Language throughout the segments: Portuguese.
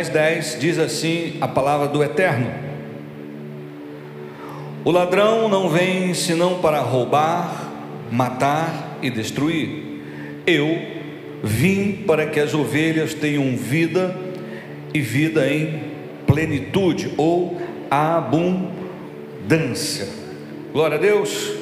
João 10, 10 diz assim a palavra do Eterno: O ladrão não vem senão para roubar, matar e destruir. Eu vim para que as ovelhas tenham vida e vida em plenitude ou abundância. Glória a Deus.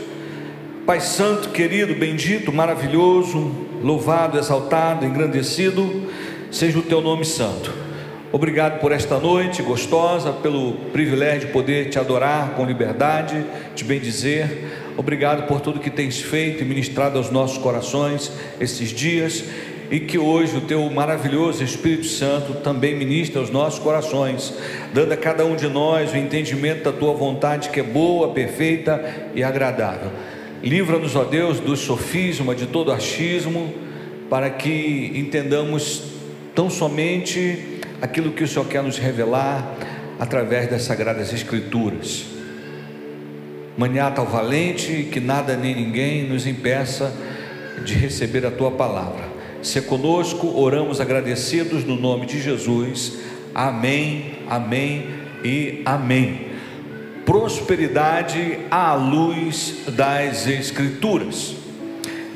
Pai Santo, querido, bendito, maravilhoso, louvado, exaltado, engrandecido, seja o teu nome santo. Obrigado por esta noite gostosa, pelo privilégio de poder te adorar com liberdade, te bendizer. Obrigado por tudo que tens feito e ministrado aos nossos corações esses dias e que hoje o teu maravilhoso Espírito Santo também ministre aos nossos corações, dando a cada um de nós o entendimento da tua vontade que é boa, perfeita e agradável. Livra-nos, ó Deus, do sofisma, de todo achismo, para que entendamos tão somente aquilo que o Senhor quer nos revelar através das sagradas Escrituras. Maniata valente, que nada nem ninguém nos impeça de receber a tua palavra. Se conosco, oramos agradecidos no nome de Jesus. Amém, amém e amém. Prosperidade à luz das Escrituras.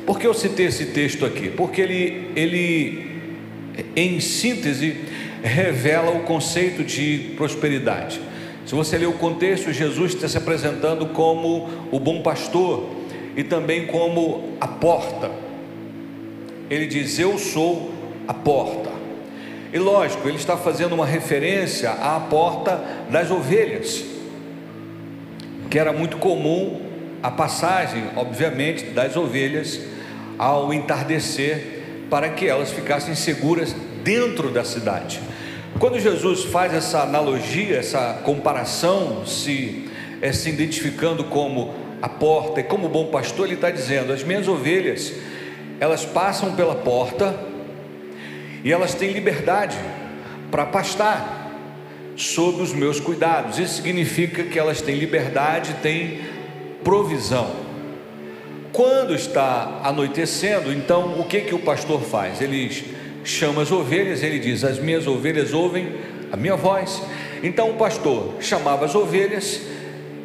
Por que eu citei esse texto aqui? Porque ele, ele em síntese, revela o conceito de prosperidade. Se você ler o contexto, Jesus está se apresentando como o bom pastor e também como a porta ele diz: Eu sou a porta. E lógico, ele está fazendo uma referência à porta das ovelhas, que era muito comum a passagem, obviamente, das ovelhas ao entardecer, para que elas ficassem seguras dentro da cidade. Quando Jesus faz essa analogia, essa comparação, se, é, se identificando como a porta e como bom pastor, ele está dizendo: as minhas ovelhas elas passam pela porta e elas têm liberdade para pastar sob os meus cuidados. Isso significa que elas têm liberdade, têm provisão. Quando está anoitecendo, então o que que o pastor faz? Ele chama as ovelhas, ele diz: "As minhas ovelhas ouvem a minha voz". Então o pastor chamava as ovelhas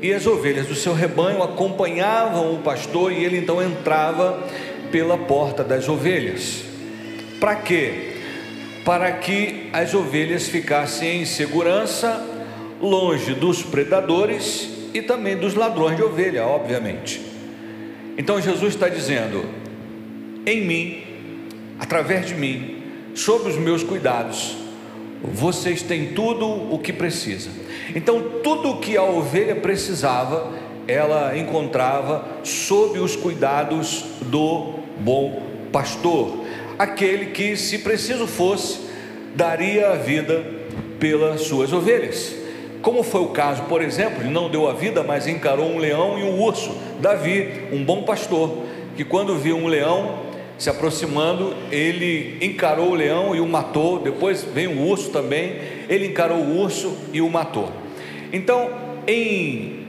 e as ovelhas do seu rebanho acompanhavam o pastor e ele então entrava pela porta das ovelhas. Para quê? Para que as ovelhas ficassem em segurança, longe dos predadores e também dos ladrões de ovelha, obviamente. Então Jesus está dizendo: em mim, através de mim, sob os meus cuidados, vocês têm tudo o que precisa. Então, tudo o que a ovelha precisava, ela encontrava sob os cuidados do bom pastor, aquele que, se preciso fosse, daria a vida pelas suas ovelhas. Como foi o caso, por exemplo, não deu a vida, mas encarou um leão e um urso. Davi, um bom pastor, que quando viu um leão se aproximando, ele encarou o leão e o matou. Depois vem um urso também, ele encarou o urso e o matou. Então, em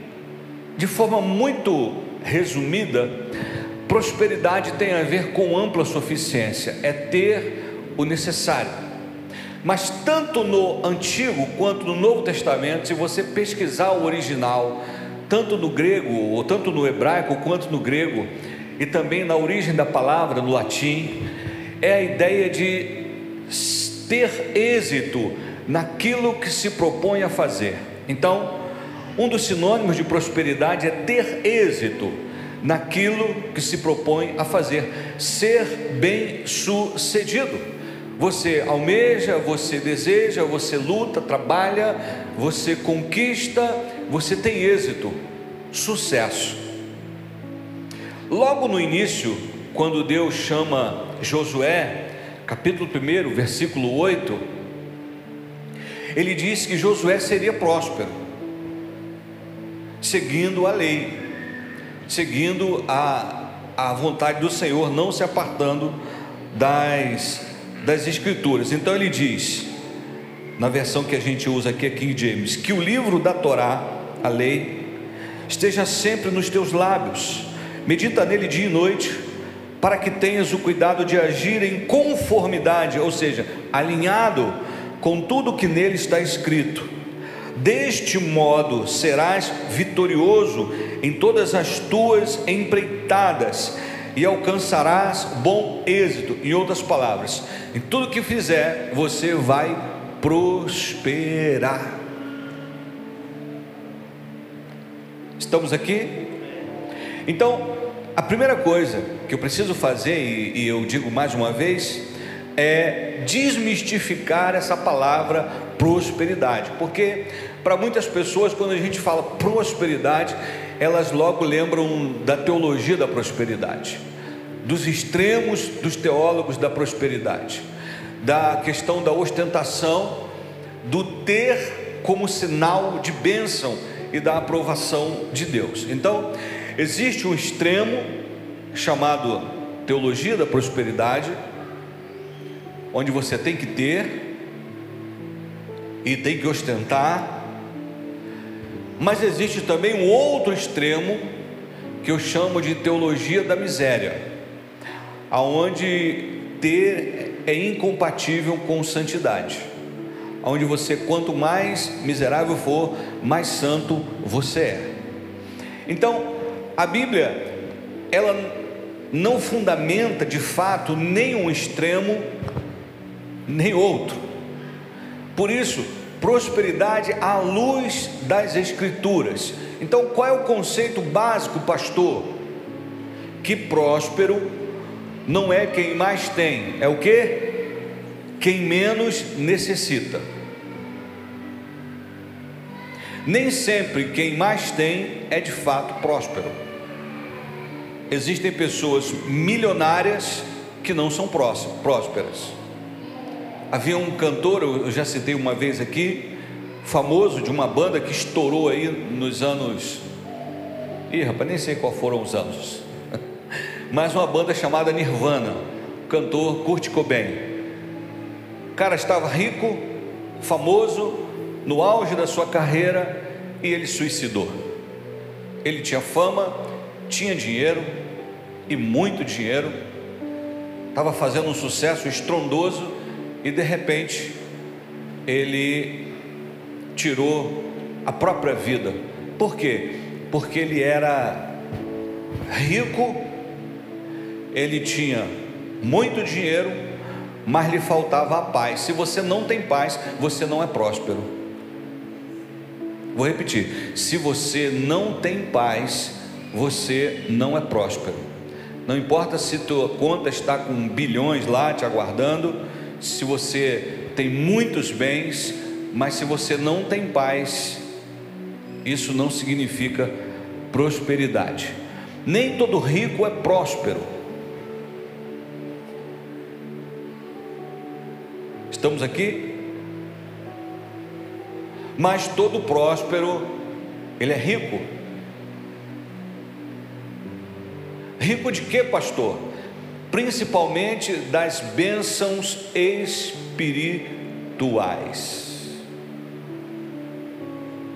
de forma muito resumida, Prosperidade tem a ver com ampla suficiência, é ter o necessário. Mas tanto no Antigo quanto no Novo Testamento, se você pesquisar o original, tanto no grego, ou tanto no hebraico quanto no grego, e também na origem da palavra, no latim, é a ideia de ter êxito naquilo que se propõe a fazer. Então, um dos sinônimos de prosperidade é ter êxito naquilo que se propõe a fazer, ser bem-sucedido. Você almeja, você deseja, você luta, trabalha, você conquista, você tem êxito, sucesso. Logo no início, quando Deus chama Josué, capítulo 1, versículo 8, ele diz que Josué seria próspero, seguindo a lei seguindo a, a vontade do Senhor, não se apartando das, das Escrituras. Então ele diz, na versão que a gente usa aqui, é King James, que o livro da Torá, a lei, esteja sempre nos teus lábios, medita nele dia e noite, para que tenhas o cuidado de agir em conformidade, ou seja, alinhado com tudo que nele está escrito. Deste modo serás vitorioso em todas as tuas empreitadas e alcançarás bom êxito. Em outras palavras, em tudo que fizer, você vai prosperar. Estamos aqui? Então, a primeira coisa que eu preciso fazer, e, e eu digo mais uma vez, é desmistificar essa palavra prosperidade, porque para muitas pessoas, quando a gente fala prosperidade, elas logo lembram da teologia da prosperidade, dos extremos dos teólogos da prosperidade, da questão da ostentação, do ter como sinal de bênção e da aprovação de Deus. Então, existe um extremo chamado teologia da prosperidade, onde você tem que ter e tem que ostentar, mas existe também um outro extremo que eu chamo de teologia da miséria, aonde ter é incompatível com santidade. Onde você quanto mais miserável for, mais santo você é. Então, a Bíblia ela não fundamenta de fato nem um extremo nem outro. Por isso, prosperidade à luz das Escrituras. Então, qual é o conceito básico, pastor? Que próspero não é quem mais tem, é o que? Quem menos necessita. Nem sempre quem mais tem é de fato próspero. Existem pessoas milionárias que não são prósperas. Havia um cantor, eu já citei uma vez aqui, famoso de uma banda que estourou aí nos anos. Ih, rapaz, nem sei qual foram os anos. Mas uma banda chamada Nirvana, o cantor Kurt Cobain. O cara estava rico, famoso, no auge da sua carreira e ele suicidou. Ele tinha fama, tinha dinheiro e muito dinheiro, estava fazendo um sucesso estrondoso e de repente ele tirou a própria vida. Por quê? Porque ele era rico, ele tinha muito dinheiro, mas lhe faltava a paz. Se você não tem paz, você não é próspero. Vou repetir: se você não tem paz, você não é próspero. Não importa se tua conta está com bilhões lá te aguardando, se você tem muitos bens, mas se você não tem paz, isso não significa prosperidade. Nem todo rico é próspero. Estamos aqui? Mas todo próspero, ele é rico. Rico de quê, pastor? principalmente das bênçãos espirituais.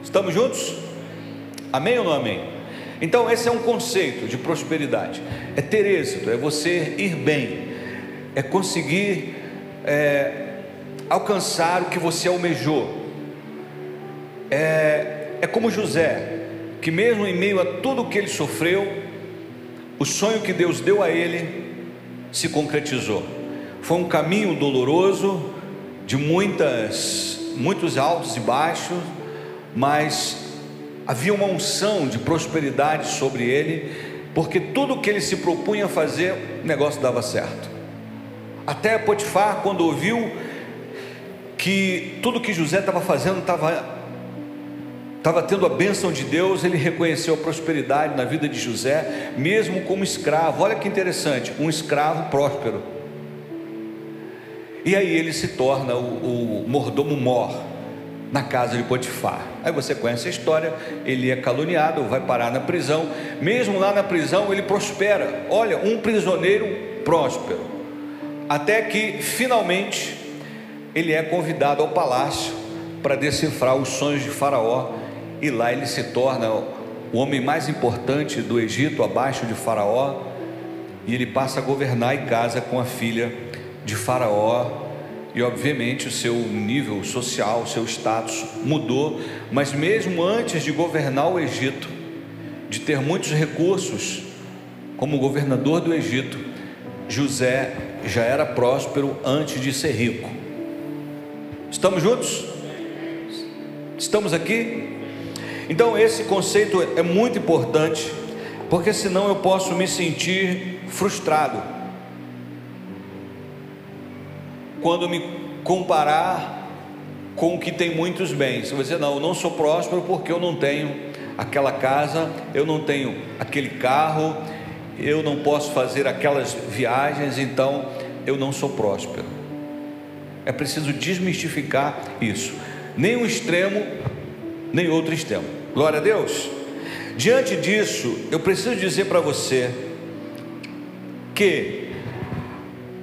Estamos juntos? Amém ou não amém? Então, esse é um conceito de prosperidade: é ter êxito, é você ir bem, é conseguir é, alcançar o que você almejou. É, é como José, que mesmo em meio a tudo que ele sofreu, o sonho que Deus deu a ele se concretizou. Foi um caminho doloroso, de muitas, muitos altos e baixos, mas havia uma unção de prosperidade sobre ele, porque tudo que ele se propunha a fazer, o negócio dava certo. Até Potifar, quando ouviu que tudo que José estava fazendo estava estava tendo a bênção de Deus, ele reconheceu a prosperidade na vida de José, mesmo como escravo. Olha que interessante, um escravo próspero. E aí ele se torna o, o mordomo mor na casa de Potifar. Aí você conhece a história, ele é caluniado, vai parar na prisão. Mesmo lá na prisão, ele prospera. Olha, um prisioneiro próspero. Até que finalmente ele é convidado ao palácio para decifrar os sonhos de Faraó e lá ele se torna o homem mais importante do Egito, abaixo de Faraó, e ele passa a governar e casa com a filha de Faraó, e obviamente o seu nível social, o seu status mudou, mas mesmo antes de governar o Egito, de ter muitos recursos, como governador do Egito, José já era próspero antes de ser rico. Estamos juntos? Estamos aqui? Então, esse conceito é muito importante, porque senão eu posso me sentir frustrado quando me comparar com o que tem muitos bens. Você dizer, não, eu não sou próspero porque eu não tenho aquela casa, eu não tenho aquele carro, eu não posso fazer aquelas viagens, então eu não sou próspero. É preciso desmistificar isso. Nem um extremo, nem outro extremo. Glória a Deus. Diante disso, eu preciso dizer para você que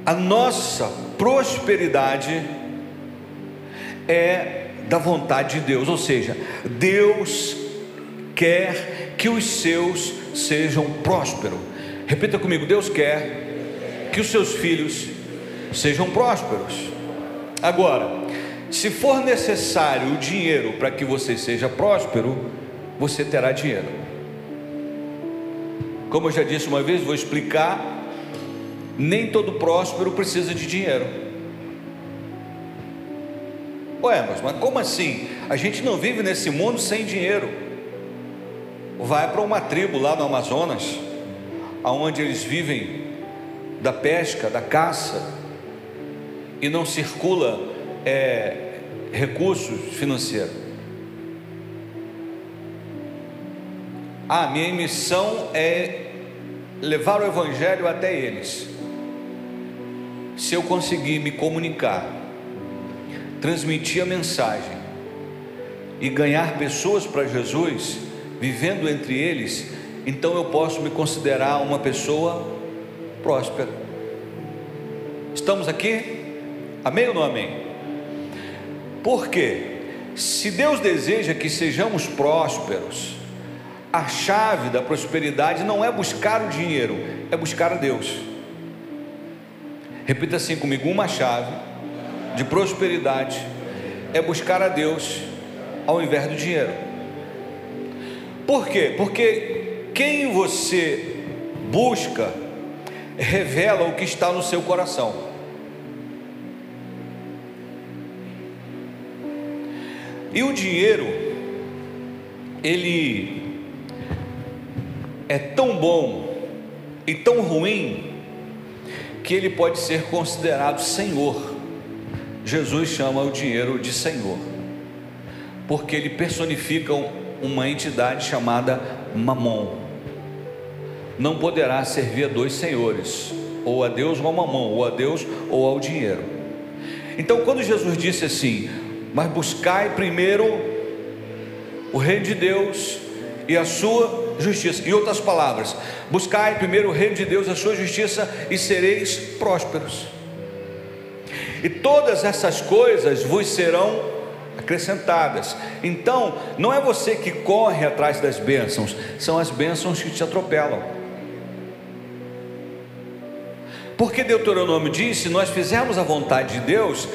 a nossa prosperidade é da vontade de Deus, ou seja, Deus quer que os seus sejam prósperos. Repita comigo: Deus quer que os seus filhos sejam prósperos. Agora, se for necessário o dinheiro para que você seja próspero, você terá dinheiro. Como eu já disse uma vez, vou explicar nem todo próspero precisa de dinheiro. Ué, mas, mas como assim? A gente não vive nesse mundo sem dinheiro. Vai para uma tribo lá no Amazonas, aonde eles vivem da pesca, da caça, e não circula é, recursos financeiros. A ah, minha missão é levar o Evangelho até eles se eu conseguir me comunicar, transmitir a mensagem e ganhar pessoas para Jesus, vivendo entre eles, então eu posso me considerar uma pessoa próspera. Estamos aqui? Amém ou não amém? Por quê? Se Deus deseja que sejamos prósperos, a chave da prosperidade não é buscar o dinheiro, é buscar a Deus. Repita assim comigo: uma chave de prosperidade é buscar a Deus ao invés do dinheiro. Por quê? Porque quem você busca revela o que está no seu coração. E o dinheiro, ele é tão bom e tão ruim que ele pode ser considerado senhor. Jesus chama o dinheiro de senhor, porque ele personifica uma entidade chamada Mamon. Não poderá servir a dois senhores, ou a Deus ou a Mamon, ou a Deus ou ao dinheiro. Então, quando Jesus disse assim: Mas buscai primeiro o reino de Deus e a sua justiça. Em outras palavras, buscai primeiro o reino de Deus, a sua justiça e sereis prósperos. E todas essas coisas vos serão acrescentadas. Então, não é você que corre atrás das bênçãos, são as bênçãos que te atropelam. Porque Deuteronômio diz: se nós fizermos a vontade de Deus,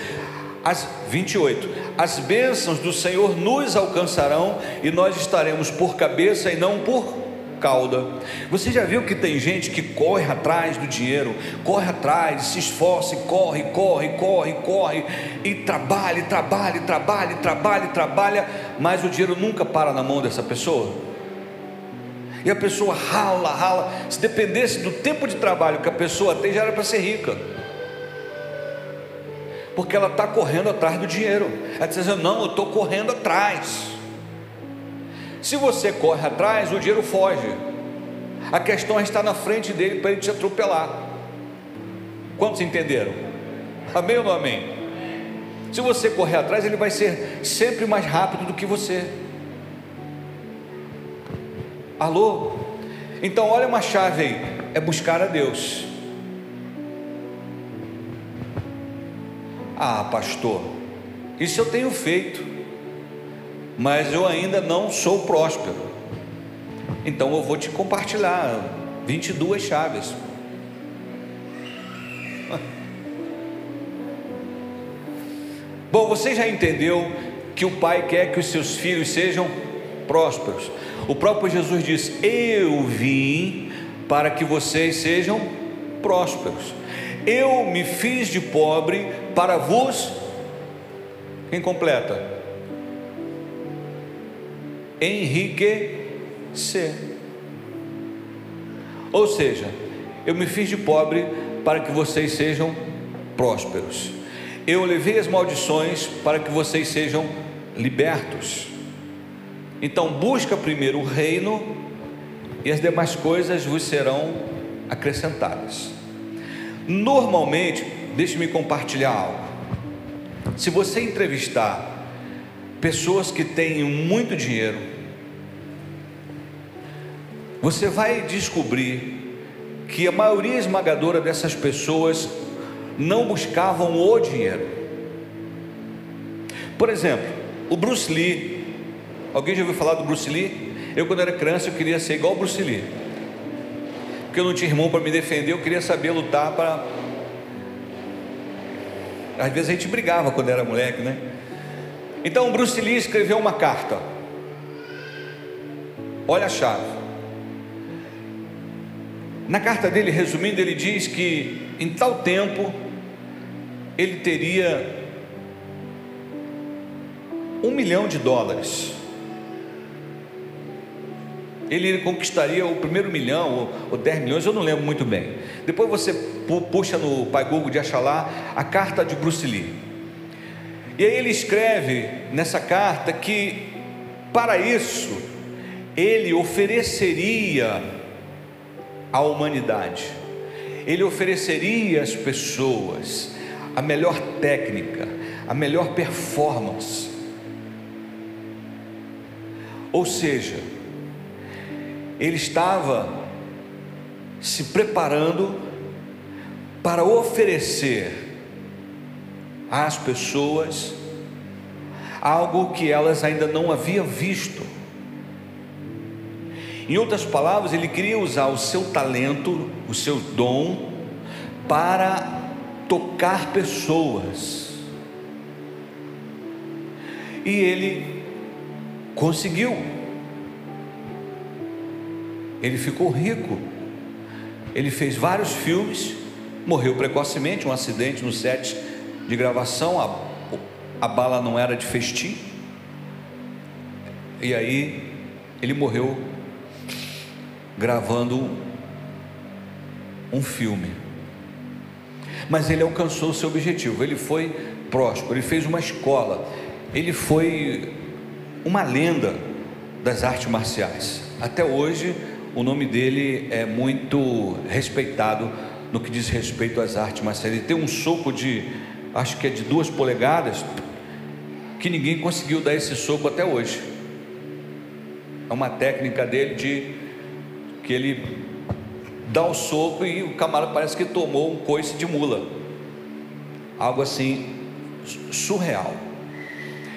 as 28, as bênçãos do Senhor nos alcançarão e nós estaremos por cabeça e não por cauda. Você já viu que tem gente que corre atrás do dinheiro, corre atrás, se esforça, corre, corre, corre, corre, e trabalha, trabalha, trabalha, trabalha, trabalha, mas o dinheiro nunca para na mão dessa pessoa. E a pessoa rala, rala. Se dependesse do tempo de trabalho que a pessoa tem, já era para ser rica porque ela está correndo atrás do dinheiro. Ela está dizendo: Não, eu estou correndo atrás. Se você corre atrás, o dinheiro foge. A questão é estar na frente dele para ele te atropelar. Quantos entenderam? Amém ou não amém? Se você correr atrás, ele vai ser sempre mais rápido do que você. Alô? Então, olha uma chave aí: é buscar a Deus. Ah, pastor, isso eu tenho feito, mas eu ainda não sou próspero. Então eu vou te compartilhar 22 chaves. Bom, você já entendeu que o pai quer que os seus filhos sejam prósperos. O próprio Jesus diz: Eu vim para que vocês sejam prósperos. Eu me fiz de pobre para vos. Quem completa? Enriquecer. Ou seja, eu me fiz de pobre para que vocês sejam prósperos. Eu levei as maldições para que vocês sejam libertos. Então, busca primeiro o reino e as demais coisas vos serão acrescentadas. Normalmente, deixe-me compartilhar algo. Se você entrevistar pessoas que têm muito dinheiro, você vai descobrir que a maioria esmagadora dessas pessoas não buscavam o dinheiro. Por exemplo, o Bruce Lee. Alguém já ouviu falar do Bruce Lee? Eu, quando era criança, eu queria ser igual o Bruce Lee. Porque eu não tinha irmão para me defender, eu queria saber lutar para. Às vezes a gente brigava quando era moleque, né? Então Bruce Lee escreveu uma carta. Olha a chave. Na carta dele, resumindo, ele diz que em tal tempo ele teria um milhão de dólares. Ele conquistaria o primeiro milhão ou, ou 10 milhões, eu não lembro muito bem. Depois você puxa no Pai Google de Achalá a carta de Bruce Lee. E aí ele escreve nessa carta que para isso ele ofereceria à humanidade, ele ofereceria às pessoas a melhor técnica, a melhor performance. Ou seja, ele estava se preparando para oferecer às pessoas algo que elas ainda não haviam visto. Em outras palavras, ele queria usar o seu talento, o seu dom, para tocar pessoas. E ele conseguiu. Ele ficou rico. Ele fez vários filmes, morreu precocemente, um acidente no set de gravação, a, a bala não era de festim. E aí ele morreu gravando um filme mas ele alcançou o seu objetivo. Ele foi próspero, ele fez uma escola, ele foi uma lenda das artes marciais. Até hoje, o nome dele é muito respeitado no que diz respeito às artes marciais. Ele tem um soco de, acho que é de duas polegadas, que ninguém conseguiu dar esse soco até hoje. É uma técnica dele de que ele dá o soco e o camarada parece que tomou um coice de mula. Algo assim surreal.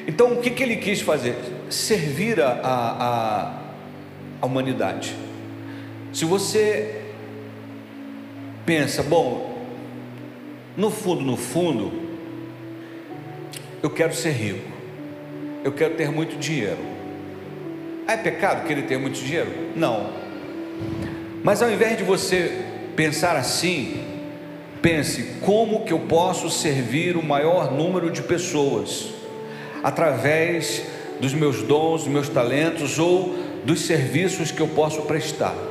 Então o que, que ele quis fazer? Servir a, a, a humanidade. Se você pensa, bom, no fundo, no fundo, eu quero ser rico, eu quero ter muito dinheiro. Ah, é pecado querer ter muito dinheiro? Não. Mas ao invés de você pensar assim, pense como que eu posso servir o maior número de pessoas através dos meus dons, dos meus talentos ou dos serviços que eu posso prestar.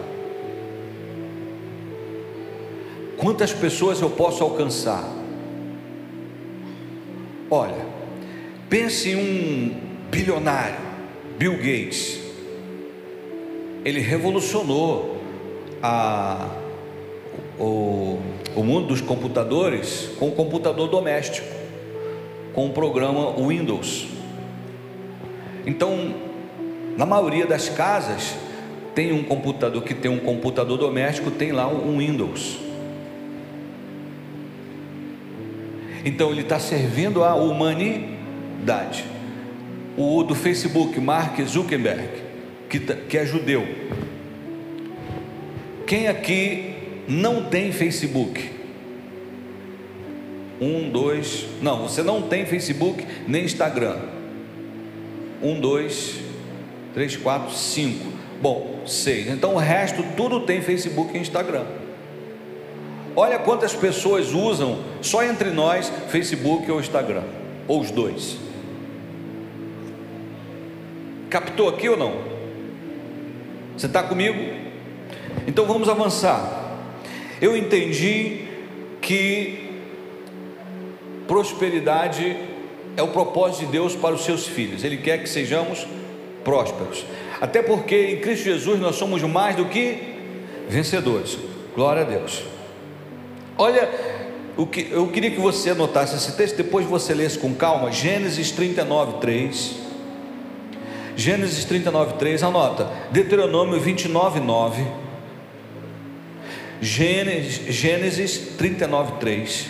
Quantas pessoas eu posso alcançar? Olha, pense em um bilionário, Bill Gates. Ele revolucionou a, o, o mundo dos computadores com o computador doméstico, com o programa Windows. Então, na maioria das casas, tem um computador que tem um computador doméstico, tem lá um Windows. Então ele está servindo a humanidade. O do Facebook, Mark Zuckerberg, que, tá, que é judeu, quem aqui não tem Facebook? Um, dois. Não, você não tem Facebook nem Instagram. Um, dois, três, quatro, cinco. Bom, seis. Então o resto tudo tem Facebook e Instagram. Olha quantas pessoas usam só entre nós Facebook ou Instagram, ou os dois. Captou aqui ou não? Você está comigo? Então vamos avançar. Eu entendi que prosperidade é o propósito de Deus para os seus filhos. Ele quer que sejamos prósperos. Até porque em Cristo Jesus nós somos mais do que vencedores. Glória a Deus. Olha, o que, eu queria que você anotasse esse texto, depois você lesse com calma, Gênesis 39, 3. Gênesis 39, 3, anota, Deuteronômio 29, 9. Gênesis, Gênesis 39, 3.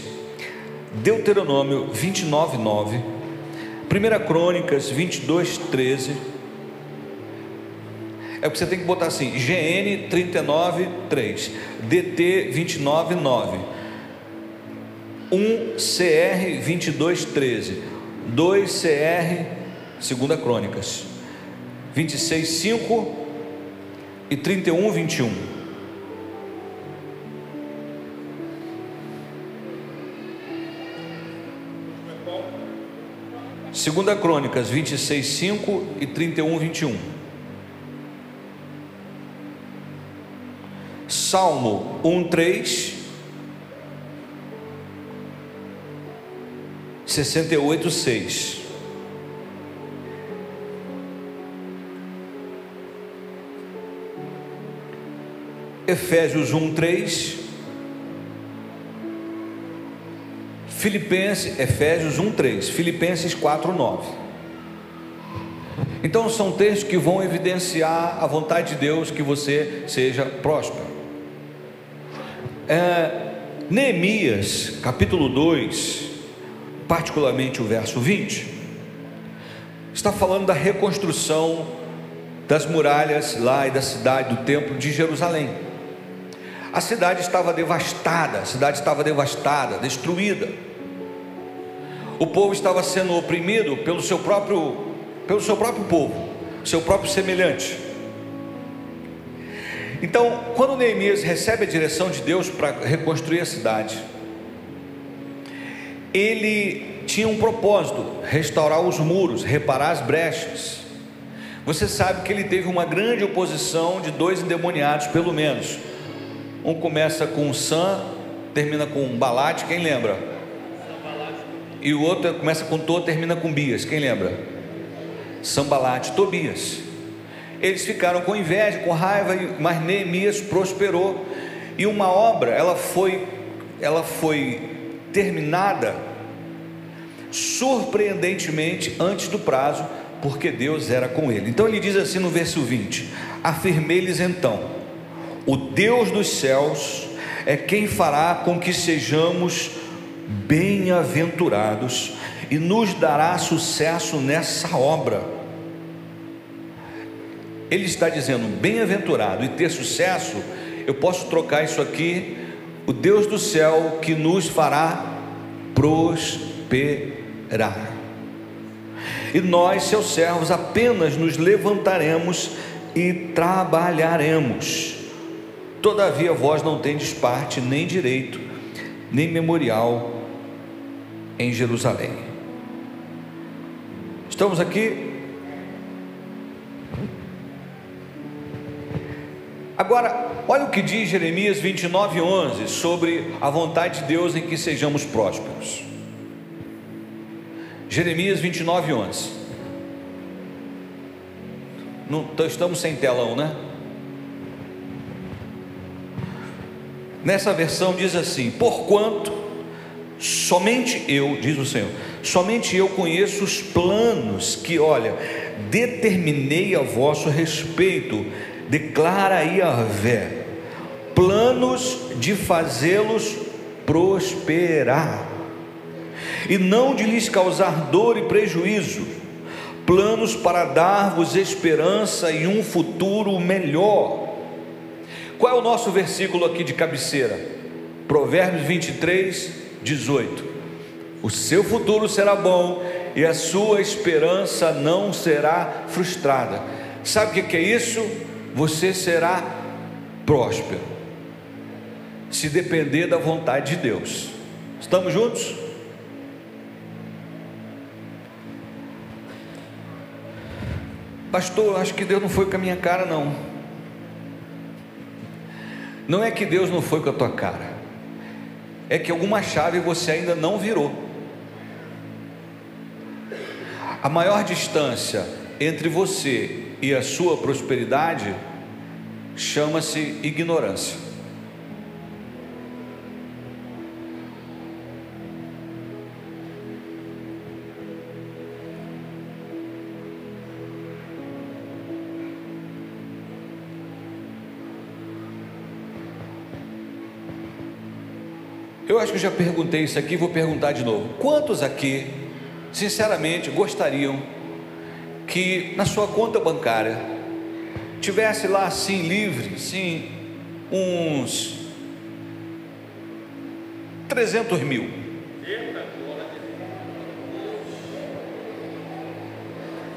Deuteronômio 29, 9. 1 Crônicas 22, 13. É o que você tem que botar assim: GN 39, 3. DT 29, 9. 1 CR 22, 13. 2 CR, 2 Crônicas 26, 5 e 31, 21. Segunda Crônicas 26, 5 e 31, 21. Salmo 1, 68, 6. Efésios 1, 3. Filipenses, Efésios 1, 3. Filipenses 4, 9. Então são textos que vão evidenciar a vontade de Deus que você seja próspero. É, Neemias, capítulo 2, particularmente o verso 20, está falando da reconstrução das muralhas lá e da cidade do templo de Jerusalém. A cidade estava devastada, a cidade estava devastada, destruída. O povo estava sendo oprimido pelo seu próprio, pelo seu próprio povo, seu próprio semelhante. Então, quando Neemias recebe a direção de Deus para reconstruir a cidade, ele tinha um propósito: restaurar os muros, reparar as brechas. Você sabe que ele teve uma grande oposição de dois endemoniados, pelo menos, um começa com Sam, termina com Balate, quem lembra? E o outro começa com To, termina com Bias, quem lembra? Sambalate, Tobias. Eles ficaram com inveja, com raiva, mas Neemias prosperou. E uma obra, ela foi, ela foi terminada surpreendentemente antes do prazo, porque Deus era com ele. Então ele diz assim no verso 20: Afirmei-lhes então o Deus dos céus é quem fará com que sejamos bem-aventurados e nos dará sucesso nessa obra. Ele está dizendo bem-aventurado e ter sucesso, eu posso trocar isso aqui, o Deus do céu que nos fará prosperar. E nós, seus servos, apenas nos levantaremos e trabalharemos Todavia vós não tendes parte, nem direito, nem memorial em Jerusalém. Estamos aqui? Agora, olha o que diz Jeremias 29, 11 sobre a vontade de Deus em que sejamos prósperos. Jeremias 29, 11. Não, estamos sem telão, né? Nessa versão diz assim: Porquanto somente eu, diz o Senhor, somente eu conheço os planos que, olha, determinei a vosso respeito, declara Yahvé, planos de fazê-los prosperar, e não de lhes causar dor e prejuízo, planos para dar-vos esperança e um futuro melhor. Qual é o nosso versículo aqui de cabeceira? Provérbios 23, 18. O seu futuro será bom e a sua esperança não será frustrada. Sabe o que é isso? Você será próspero, se depender da vontade de Deus. Estamos juntos? Pastor, acho que Deus não foi com a minha cara, não. Não é que Deus não foi com a tua cara, é que alguma chave você ainda não virou. A maior distância entre você e a sua prosperidade chama-se ignorância. Eu acho que já perguntei isso aqui, vou perguntar de novo. Quantos aqui, sinceramente, gostariam que na sua conta bancária tivesse lá assim livre, sim, uns 300 mil?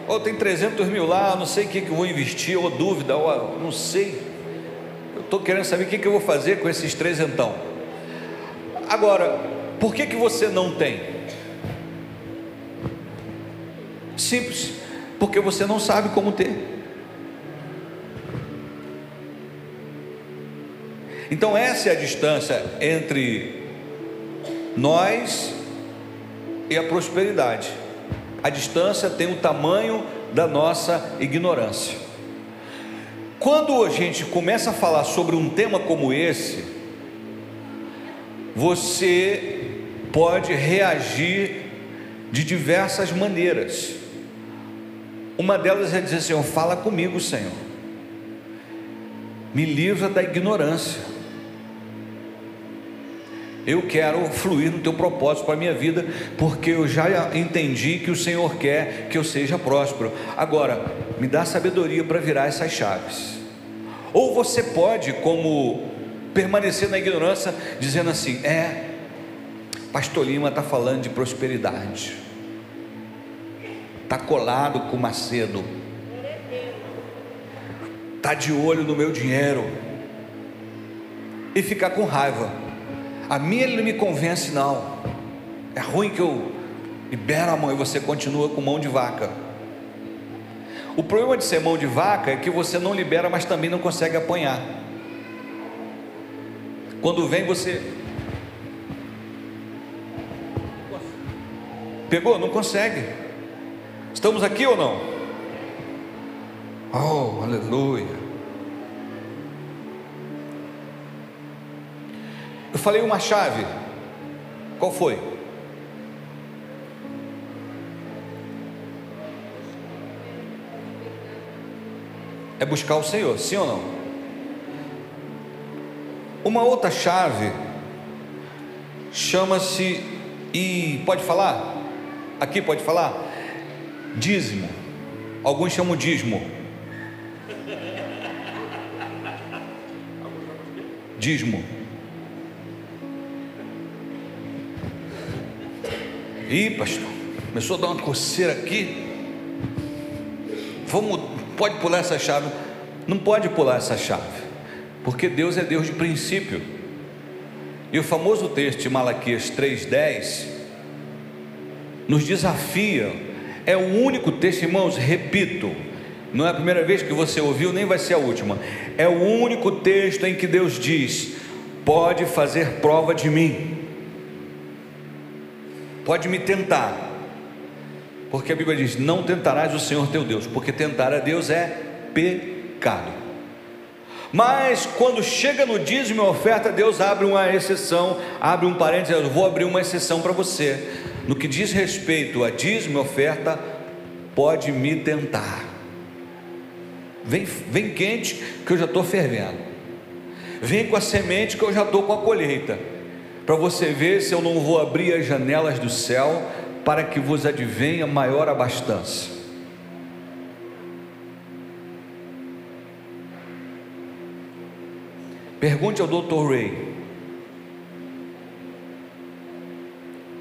Ou tem 300 mil lá, não sei o que, que eu vou investir, ou dúvida, ou não sei. Eu estou querendo saber o que, que eu vou fazer com esses trezentão. Agora, por que, que você não tem? Simples, porque você não sabe como ter. Então, essa é a distância entre nós e a prosperidade. A distância tem o tamanho da nossa ignorância. Quando a gente começa a falar sobre um tema como esse, você pode reagir de diversas maneiras. Uma delas é dizer: Senhor, fala comigo, Senhor, me livra da ignorância. Eu quero fluir no teu propósito para a minha vida, porque eu já entendi que o Senhor quer que eu seja próspero. Agora, me dá sabedoria para virar essas chaves. Ou você pode, como permanecer na ignorância, dizendo assim: é, Pastor Lima está falando de prosperidade, está colado com Macedo, está de olho no meu dinheiro, e ficar com raiva. A mim ele não me convence, não. É ruim que eu libero a mão e você continua com mão de vaca. O problema de ser mão de vaca é que você não libera, mas também não consegue apanhar. Quando vem você. Pegou? Não consegue. Estamos aqui ou não? Oh, aleluia. Eu falei uma chave. Qual foi? É buscar o Senhor, sim ou não? Uma outra chave chama-se, e pode falar? Aqui pode falar? Dízimo. Alguns chamam dízimo. Dízimo. Ih, pastor, começou a dar uma coceira aqui. Vamos, pode pular essa chave? Não pode pular essa chave porque Deus é Deus de princípio. E o famoso texto de Malaquias 3,10 nos desafia, é o único texto, irmãos, repito, não é a primeira vez que você ouviu, nem vai ser a última, é o único texto em que Deus diz: pode fazer prova de mim, pode me tentar, porque a Bíblia diz: não tentarás o Senhor teu Deus, porque tentar a Deus é pecado. Mas quando chega no dízimo e oferta, Deus abre uma exceção, abre um parênteses, eu vou abrir uma exceção para você. No que diz respeito a dízimo e oferta, pode me tentar. Vem, vem quente que eu já estou fervendo. Vem com a semente que eu já estou com a colheita. Para você ver se eu não vou abrir as janelas do céu para que vos advenha maior abastança. Pergunte ao Dr. Ray.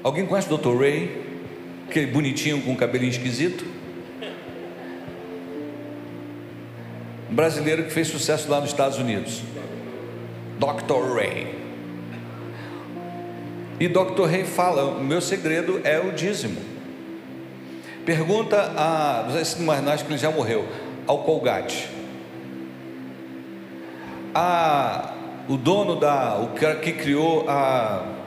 Alguém conhece o Dr. Ray? Aquele bonitinho com cabelinho esquisito? Um brasileiro que fez sucesso lá nos Estados Unidos. Dr. Ray. E Dr. Ray fala: o meu segredo é o dízimo. Pergunta a, não mais acho que ele já morreu, ao Colgate. A, o dono da, o cara que criou a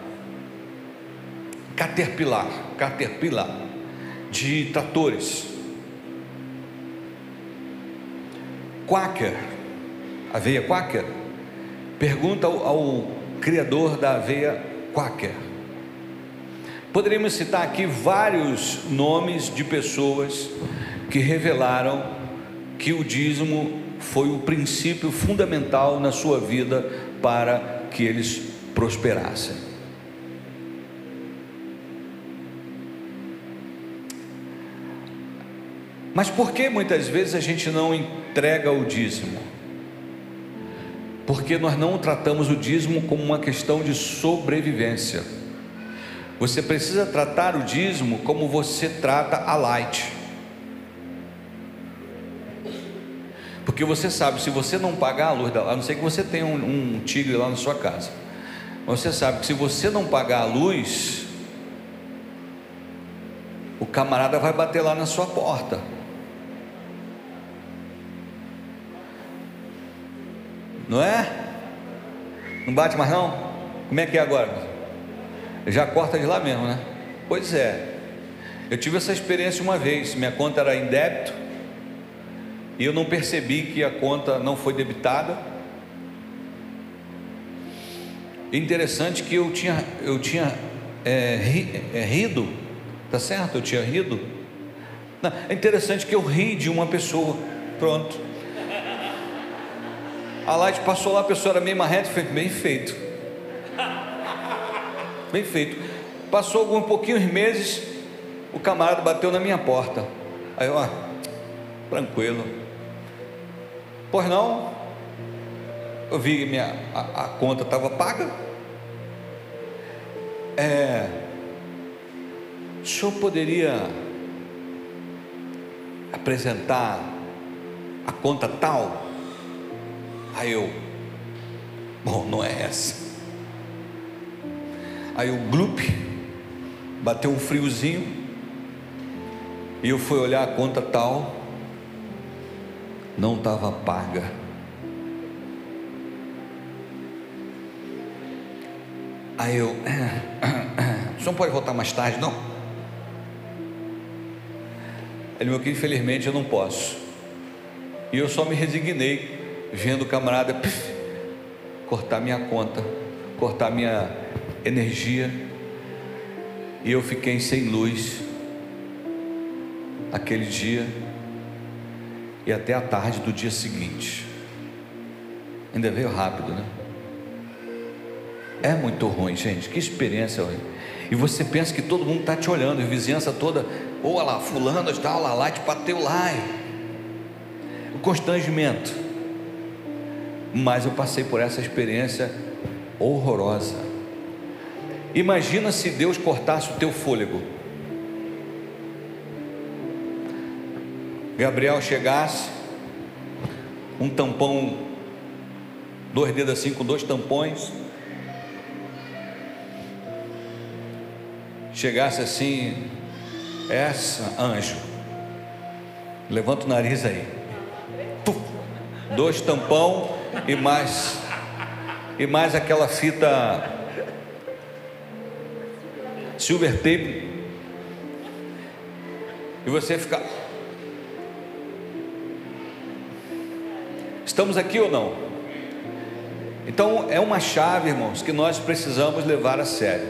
Caterpillar, Caterpillar de tratores. Quaker, aveia Quaker, pergunta ao, ao criador da aveia Quaker. Poderíamos citar aqui vários nomes de pessoas que revelaram que o dízimo foi o princípio fundamental na sua vida para que eles prosperassem. Mas por que muitas vezes a gente não entrega o dízimo? Porque nós não tratamos o dízimo como uma questão de sobrevivência. Você precisa tratar o dízimo como você trata a light. Porque você sabe, se você não pagar a luz da a não ser que você tenha um, um tigre lá na sua casa, você sabe que se você não pagar a luz, o camarada vai bater lá na sua porta. Não é? Não bate mais não? Como é que é agora? Já corta de lá mesmo, né? Pois é. Eu tive essa experiência uma vez. Minha conta era em débito e eu não percebi que a conta não foi debitada. Interessante que eu tinha, eu tinha é, ri, é, rido, tá certo? Eu tinha rido. Não, é interessante que eu ri de uma pessoa. Pronto. A Light passou lá, a pessoa era meio marreta, foi bem feito. Bem feito. Passou algum pouquinhos meses, o camarada bateu na minha porta. Aí eu, tranquilo. Pois não, eu vi que minha, a, a conta estava paga. É, o senhor poderia apresentar a conta tal? Aí eu, bom, não é essa. Aí o glup, bateu um friozinho, e eu fui olhar a conta tal, não estava paga. Aí eu, o senhor pode voltar mais tarde, não? Ele, meu querido, infelizmente eu não posso. E eu só me resignei vendo o camarada pif, cortar minha conta, cortar minha energia, e eu fiquei sem luz aquele dia e até a tarde do dia seguinte. Ainda veio rápido, né? É muito ruim, gente. Que experiência ruim. E você pensa que todo mundo está te olhando, a vizinhança toda, ou lá, fulano está lá, lá, te bateu lá. O constrangimento mas eu passei por essa experiência horrorosa. Imagina se Deus cortasse o teu fôlego. Gabriel chegasse, um tampão, dois dedos assim com dois tampões, chegasse assim, essa anjo, levanta o nariz aí, dois tampão e mais e mais aquela fita silver tape e você fica Estamos aqui ou não? Então é uma chave, irmãos, que nós precisamos levar a sério.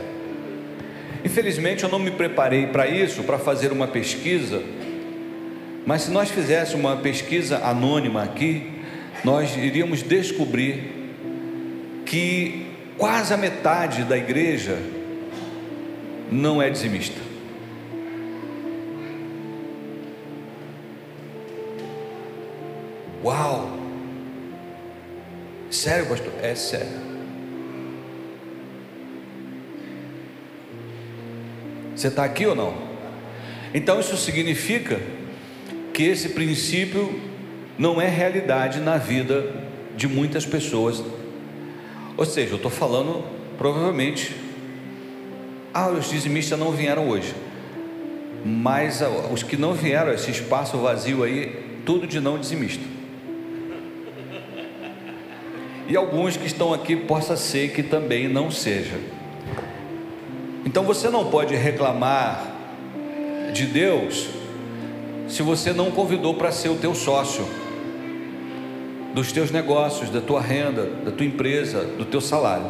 Infelizmente eu não me preparei para isso, para fazer uma pesquisa, mas se nós fizéssemos uma pesquisa anônima aqui, nós iríamos descobrir que quase a metade da igreja não é dizimista. Uau! Sério, pastor? É sério. Você está aqui ou não? Então isso significa que esse princípio não é realidade na vida de muitas pessoas. Ou seja, eu estou falando provavelmente, ah, os dizimistas não vieram hoje, mas os que não vieram, esse espaço vazio aí, tudo de não dizimista. E alguns que estão aqui possa ser que também não seja. Então você não pode reclamar de Deus se você não convidou para ser o teu sócio dos teus negócios, da tua renda, da tua empresa, do teu salário.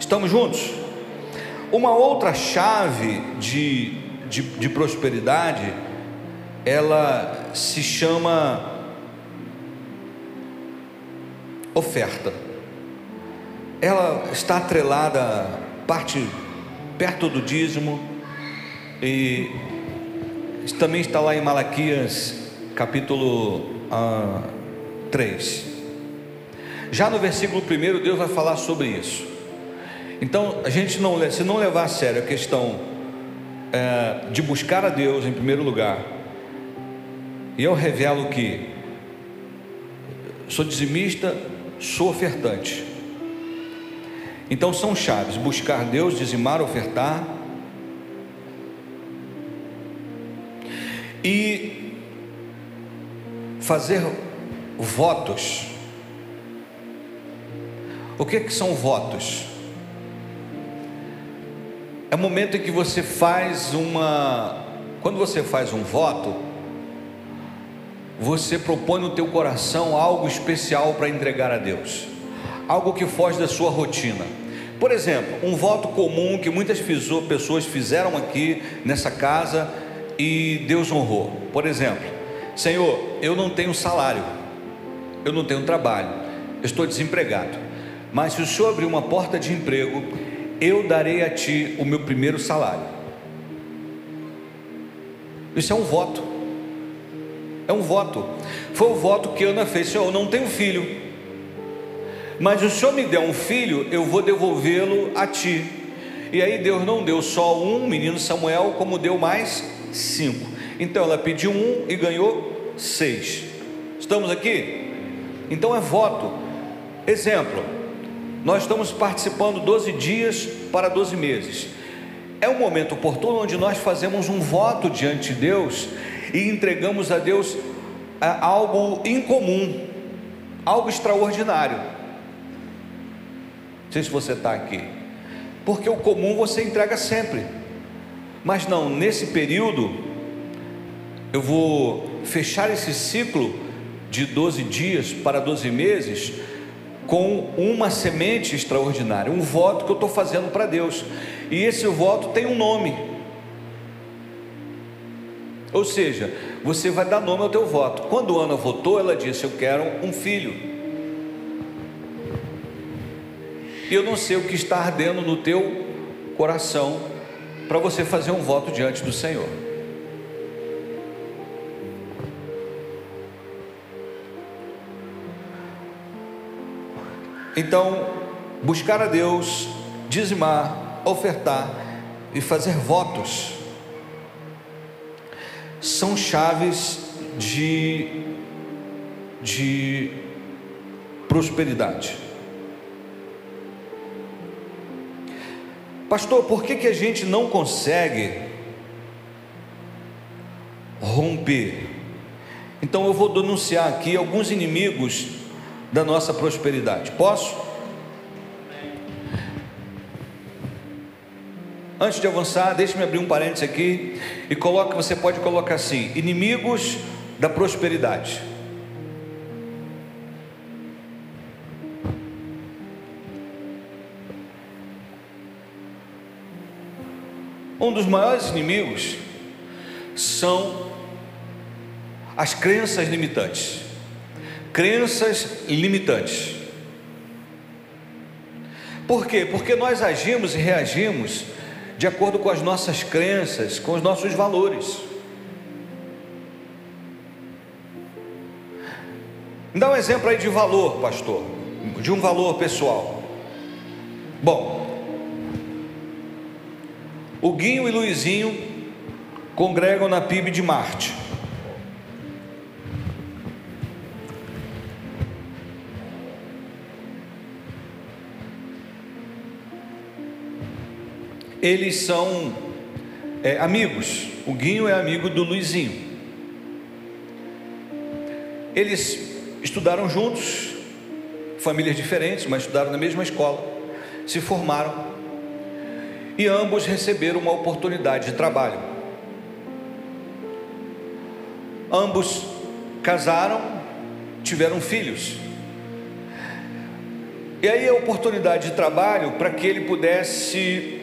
Estamos juntos? Uma outra chave de, de, de prosperidade, ela se chama oferta. Ela está atrelada parte perto do dízimo e também está lá em Malaquias capítulo ah, 3. Já no versículo 1, Deus vai falar sobre isso. Então, a gente não, se não levar a sério a questão é, de buscar a Deus em primeiro lugar, e eu revelo que sou dizimista, sou ofertante. Então são chaves: buscar Deus, dizimar, ofertar e fazer votos. O que, que são votos? É o momento em que você faz uma. Quando você faz um voto, você propõe no teu coração algo especial para entregar a Deus, algo que foge da sua rotina. Por exemplo, um voto comum que muitas pessoas fizeram aqui nessa casa e Deus honrou. Por exemplo, Senhor, eu não tenho salário, eu não tenho trabalho, eu estou desempregado, mas se o Senhor abrir uma porta de emprego, eu darei a Ti o meu primeiro salário. Isso é um voto. É um voto. Foi o voto que Ana fez: Senhor, eu não tenho filho, mas o Senhor me der um filho, eu vou devolvê-lo a Ti. E aí Deus não deu só um menino Samuel, como deu mais cinco. Então ela pediu um e ganhou seis. Estamos aqui? Então é voto. Exemplo: nós estamos participando 12 dias para 12 meses. É um momento oportuno onde nós fazemos um voto diante de Deus e entregamos a Deus é, algo incomum, algo extraordinário. Não sei se você está aqui, porque o comum você entrega sempre. Mas não, nesse período, eu vou fechar esse ciclo de 12 dias para 12 meses com uma semente extraordinária, um voto que eu estou fazendo para Deus. E esse voto tem um nome. Ou seja, você vai dar nome ao teu voto. Quando Ana votou, ela disse: Eu quero um filho. E eu não sei o que está ardendo no teu coração para você fazer um voto diante do Senhor. Então, buscar a Deus, dizimar, ofertar e fazer votos são chaves de, de prosperidade. Pastor, por que, que a gente não consegue romper? Então eu vou denunciar aqui alguns inimigos da nossa prosperidade. Posso? Antes de avançar, deixe-me abrir um parênteses aqui e coloque, você pode colocar assim: inimigos da prosperidade. Um dos maiores inimigos são as crenças limitantes. Crenças limitantes. Por quê? Porque nós agimos e reagimos de acordo com as nossas crenças, com os nossos valores. Dá um exemplo aí de valor, pastor, de um valor pessoal. Bom, O Guinho e Luizinho congregam na PIB de Marte. Eles são é, amigos. O Guinho é amigo do Luizinho. Eles estudaram juntos, famílias diferentes, mas estudaram na mesma escola, se formaram e ambos receberam uma oportunidade de trabalho. Ambos casaram, tiveram filhos. E aí a oportunidade de trabalho para que ele pudesse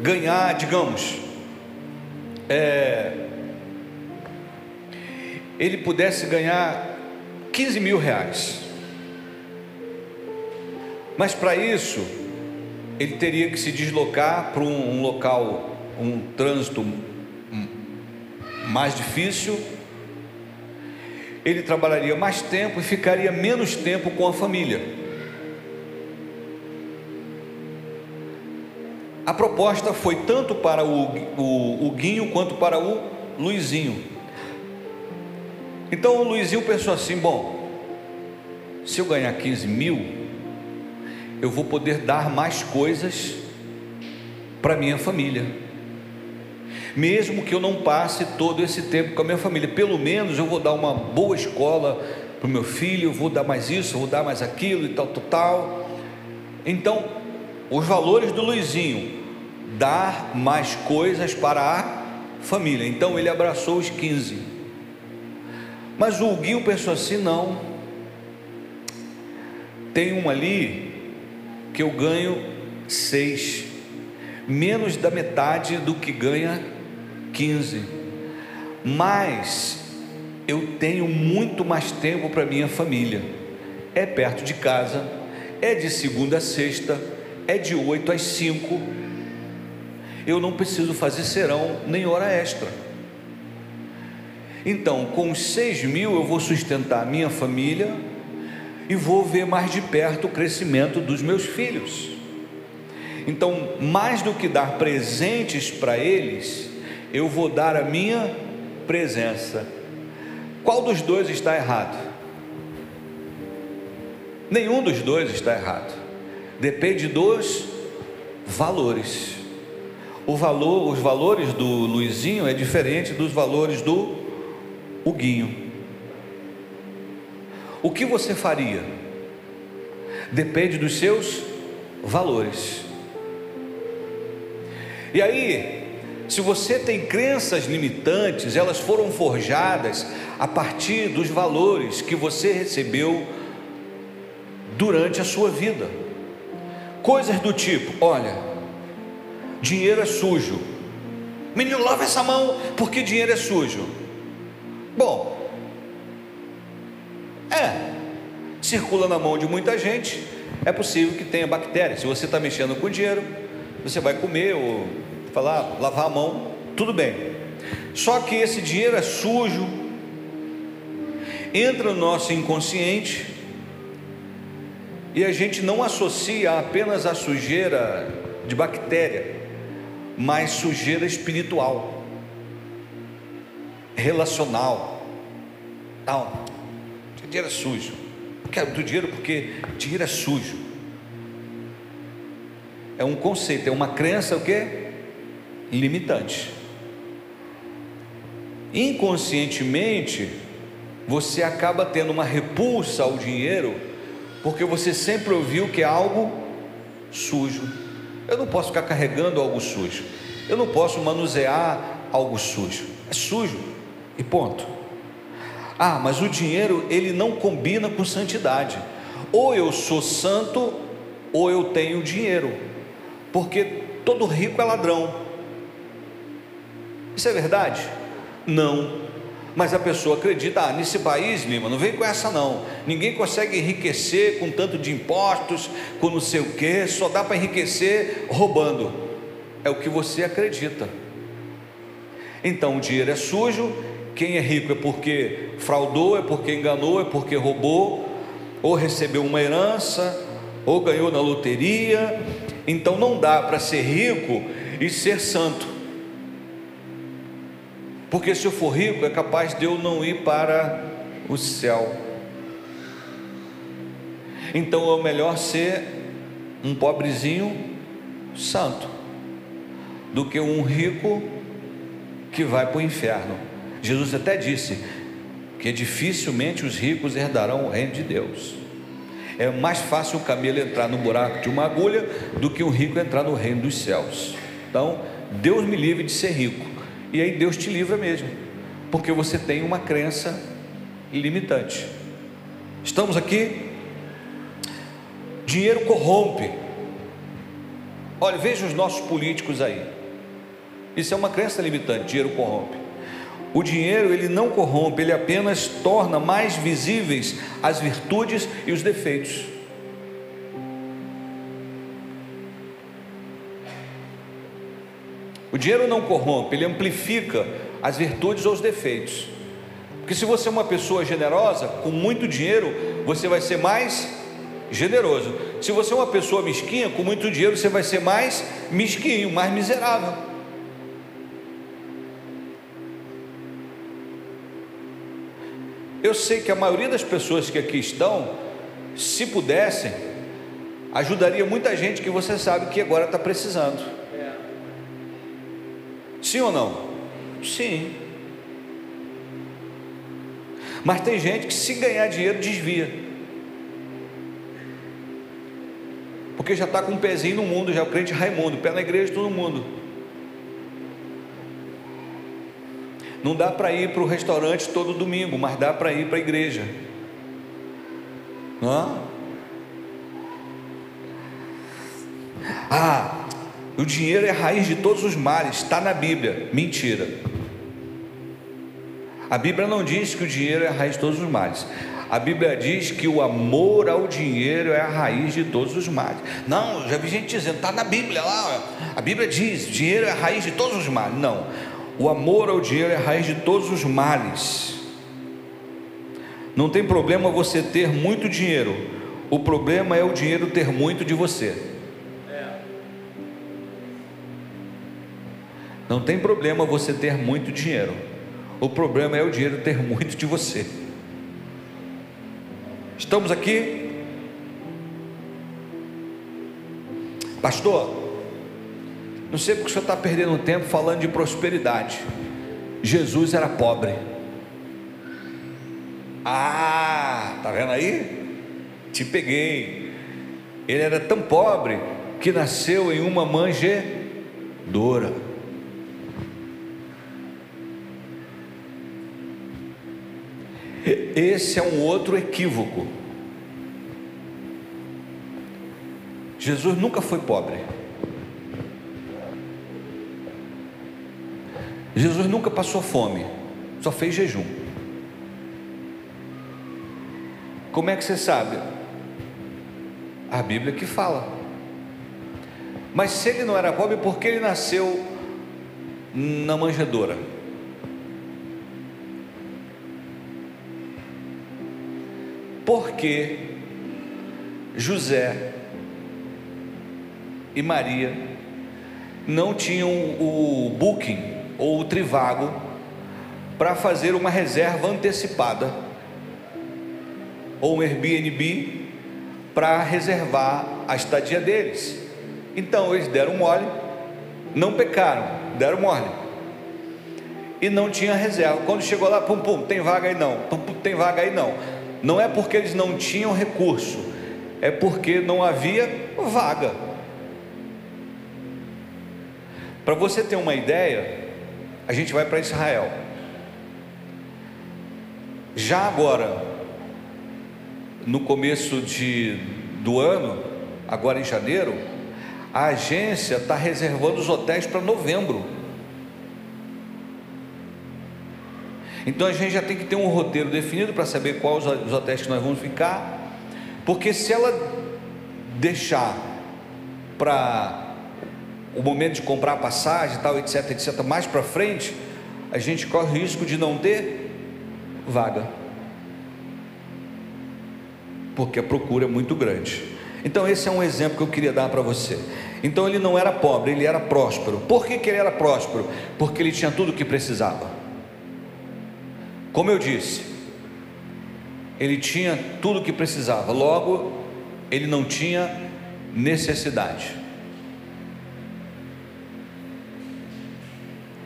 ganhar, digamos, é, ele pudesse ganhar 15 mil reais. Mas para isso, ele teria que se deslocar para um, um local, um trânsito mais difícil, ele trabalharia mais tempo e ficaria menos tempo com a família. A proposta foi tanto para o, o, o Guinho quanto para o Luizinho. Então o Luizinho pensou assim: bom, se eu ganhar 15 mil, eu vou poder dar mais coisas para minha família. Mesmo que eu não passe todo esse tempo com a minha família, pelo menos eu vou dar uma boa escola para o meu filho, eu vou dar mais isso, eu vou dar mais aquilo e tal, tal, tal. Então, os valores do Luizinho, dar mais coisas para a família. Então ele abraçou os 15. Mas o Guinho pensou assim: não, tem um ali que eu ganho seis, menos da metade do que ganha 15, mas eu tenho muito mais tempo para minha família. É perto de casa, é de segunda a sexta, é de 8 às 5. Eu não preciso fazer serão nem hora extra. Então, com os 6 mil eu vou sustentar a minha família e vou ver mais de perto o crescimento dos meus filhos. Então, mais do que dar presentes para eles, eu vou dar a minha presença. Qual dos dois está errado? Nenhum dos dois está errado. Depende dos valores. O valor, os valores do Luizinho é diferente dos valores do Huguinho. O que você faria? Depende dos seus valores. E aí, se você tem crenças limitantes, elas foram forjadas a partir dos valores que você recebeu durante a sua vida. Coisas do tipo: olha, dinheiro é sujo. Menino, lava essa mão porque dinheiro é sujo. Bom, é, circula na mão de muita gente, é possível que tenha bactérias. Se você está mexendo com dinheiro, você vai comer ou falar, lavar a mão, tudo bem. Só que esse dinheiro é sujo, entra no nosso inconsciente e a gente não associa apenas a sujeira de bactéria, mas sujeira espiritual, relacional, tal dinheiro é sujo. Quero do dinheiro porque dinheiro é sujo. É um conceito, é uma crença o quê? Limitante. Inconscientemente, você acaba tendo uma repulsa ao dinheiro, porque você sempre ouviu que é algo sujo. Eu não posso ficar carregando algo sujo. Eu não posso manusear algo sujo. É sujo. E ponto. Ah, mas o dinheiro ele não combina com santidade. Ou eu sou santo, ou eu tenho dinheiro. Porque todo rico é ladrão. Isso é verdade? Não. Mas a pessoa acredita, ah, nesse país, Lima, não vem com essa não. Ninguém consegue enriquecer com tanto de impostos, com não sei o que, só dá para enriquecer roubando. É o que você acredita. Então o dinheiro é sujo, quem é rico é porque fraudou, é porque enganou, é porque roubou, ou recebeu uma herança, ou ganhou na loteria. Então não dá para ser rico e ser santo. Porque se eu for rico, é capaz de eu não ir para o céu. Então é melhor ser um pobrezinho santo do que um rico que vai para o inferno. Jesus até disse que dificilmente os ricos herdarão o reino de Deus. É mais fácil o camelo entrar no buraco de uma agulha do que um rico entrar no reino dos céus. Então, Deus me livre de ser rico. E aí Deus te livra mesmo, porque você tem uma crença limitante. Estamos aqui? Dinheiro corrompe. Olha, veja os nossos políticos aí. Isso é uma crença limitante, dinheiro corrompe. O dinheiro ele não corrompe, ele apenas torna mais visíveis as virtudes e os defeitos. O dinheiro não corrompe, ele amplifica as virtudes ou os defeitos. Porque se você é uma pessoa generosa, com muito dinheiro, você vai ser mais generoso. Se você é uma pessoa mesquinha, com muito dinheiro, você vai ser mais mesquinho, mais miserável. Eu sei que a maioria das pessoas que aqui estão, se pudessem, ajudaria muita gente que você sabe que agora está precisando. Sim ou não? Sim. Mas tem gente que se ganhar dinheiro desvia. Porque já está com um pezinho no mundo, já é o crente Raimundo, pé na igreja todo mundo. Não dá para ir para o restaurante todo domingo, mas dá para ir para a igreja. Não? Ah, o dinheiro é a raiz de todos os males, está na Bíblia. Mentira. A Bíblia não diz que o dinheiro é a raiz de todos os males. A Bíblia diz que o amor ao dinheiro é a raiz de todos os males. Não, já vi gente dizendo, está na Bíblia lá. A Bíblia diz: dinheiro é a raiz de todos os males. Não. O amor ao dinheiro é a raiz de todos os males. Não tem problema você ter muito dinheiro, o problema é o dinheiro ter muito de você. Não tem problema você ter muito dinheiro, o problema é o dinheiro ter muito de você. Estamos aqui, pastor. Não sei porque o senhor está perdendo tempo falando de prosperidade. Jesus era pobre. Ah, tá vendo aí? Te peguei. Ele era tão pobre que nasceu em uma manjedoura. Esse é um outro equívoco. Jesus nunca foi pobre. Jesus nunca passou fome, só fez jejum. Como é que você sabe? A Bíblia que fala. Mas se ele não era pobre, por que ele nasceu na manjedoura? Porque José e Maria não tinham o booking ou o Trivago para fazer uma reserva antecipada ou um Airbnb para reservar a estadia deles. Então eles deram mole, não pecaram, deram mole. E não tinha reserva. Quando chegou lá, pum pum, tem vaga aí não, pum pum, tem vaga aí não. Não é porque eles não tinham recurso, é porque não havia vaga. Para você ter uma ideia, a gente vai para Israel. Já agora, no começo de, do ano, agora em janeiro, a agência está reservando os hotéis para novembro. Então a gente já tem que ter um roteiro definido para saber quais os hotéis que nós vamos ficar, porque se ela deixar para o momento de comprar passagem, tal, etc, etc, mais para frente, a gente corre o risco de não ter vaga. Porque a procura é muito grande. Então, esse é um exemplo que eu queria dar para você. Então, ele não era pobre, ele era próspero. Por que, que ele era próspero? Porque ele tinha tudo o que precisava. Como eu disse, ele tinha tudo o que precisava, logo, ele não tinha necessidade.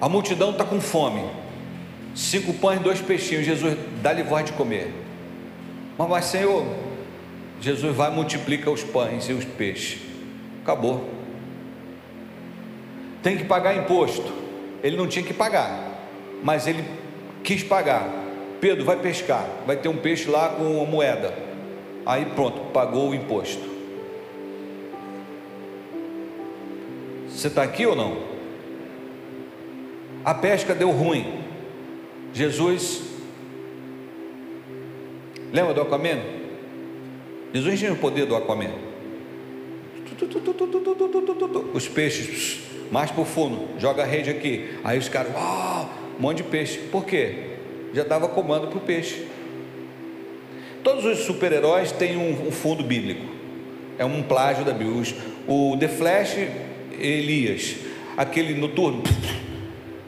A multidão está com fome, cinco pães, dois peixinhos. Jesus dá-lhe voz de comer. Mas, mas, Senhor, Jesus vai multiplica os pães e os peixes. Acabou. Tem que pagar imposto. Ele não tinha que pagar, mas ele quis pagar. Pedro vai pescar, vai ter um peixe lá com uma moeda. Aí pronto, pagou o imposto. Você está aqui ou não? A pesca deu ruim. Jesus, lembra do Aquaman? Jesus tinha o poder do Aquaman. Os peixes mais profundo, joga a rede aqui. Aí os caras, uau, um monte de peixe. Por quê? Já dava comando para o peixe. Todos os super-heróis têm um, um, fundo bíblico. É um plágio da Bíblia. O The Flash, Elias. Aquele noturno,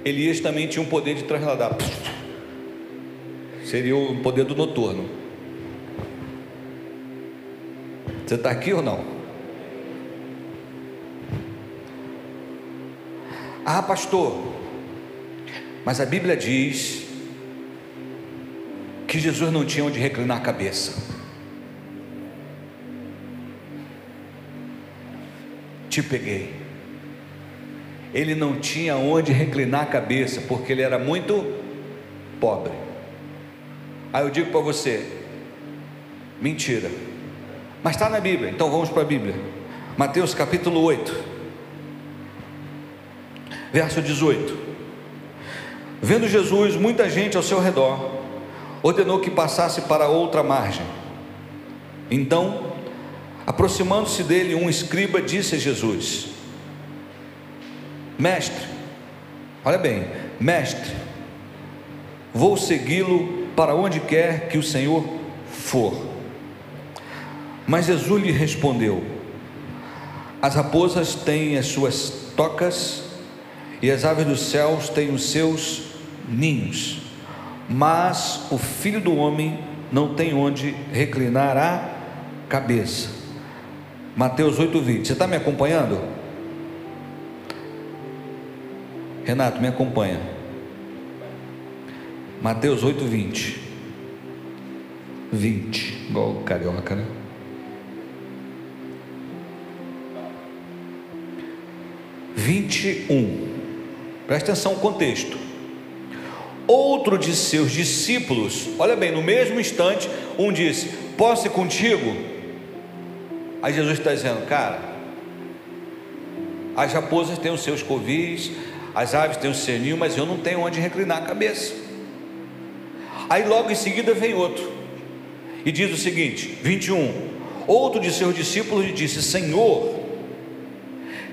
Elias também tinha um poder de trasladar. Seria o poder do noturno. Você está aqui ou não? Ah, pastor, mas a Bíblia diz que Jesus não tinha onde reclinar a cabeça. Te peguei. Ele não tinha onde reclinar a cabeça, porque ele era muito pobre. Aí eu digo para você: mentira. Mas está na Bíblia, então vamos para a Bíblia. Mateus capítulo 8, verso 18. Vendo Jesus muita gente ao seu redor, ordenou que passasse para outra margem. Então, aproximando-se dele, um escriba disse a Jesus: Mestre, olha bem, mestre, vou segui-lo para onde quer que o Senhor for. Mas Jesus lhe respondeu: As raposas têm as suas tocas e as aves dos céus têm os seus ninhos, mas o filho do homem não tem onde reclinar a cabeça. Mateus 8,20. Você está me acompanhando? Renato, me acompanha. Mateus 8,20. 20, igual o carioca, né? Vinte e um. Presta atenção no contexto. Outro de seus discípulos, olha bem, no mesmo instante, um disse: Posso ir contigo? Aí Jesus está dizendo, cara, as raposas têm os seus covis, as aves têm o seu ninho, mas eu não tenho onde reclinar a cabeça. Aí logo em seguida vem outro, e diz o seguinte: 21. Outro de seus discípulos lhe disse: Senhor,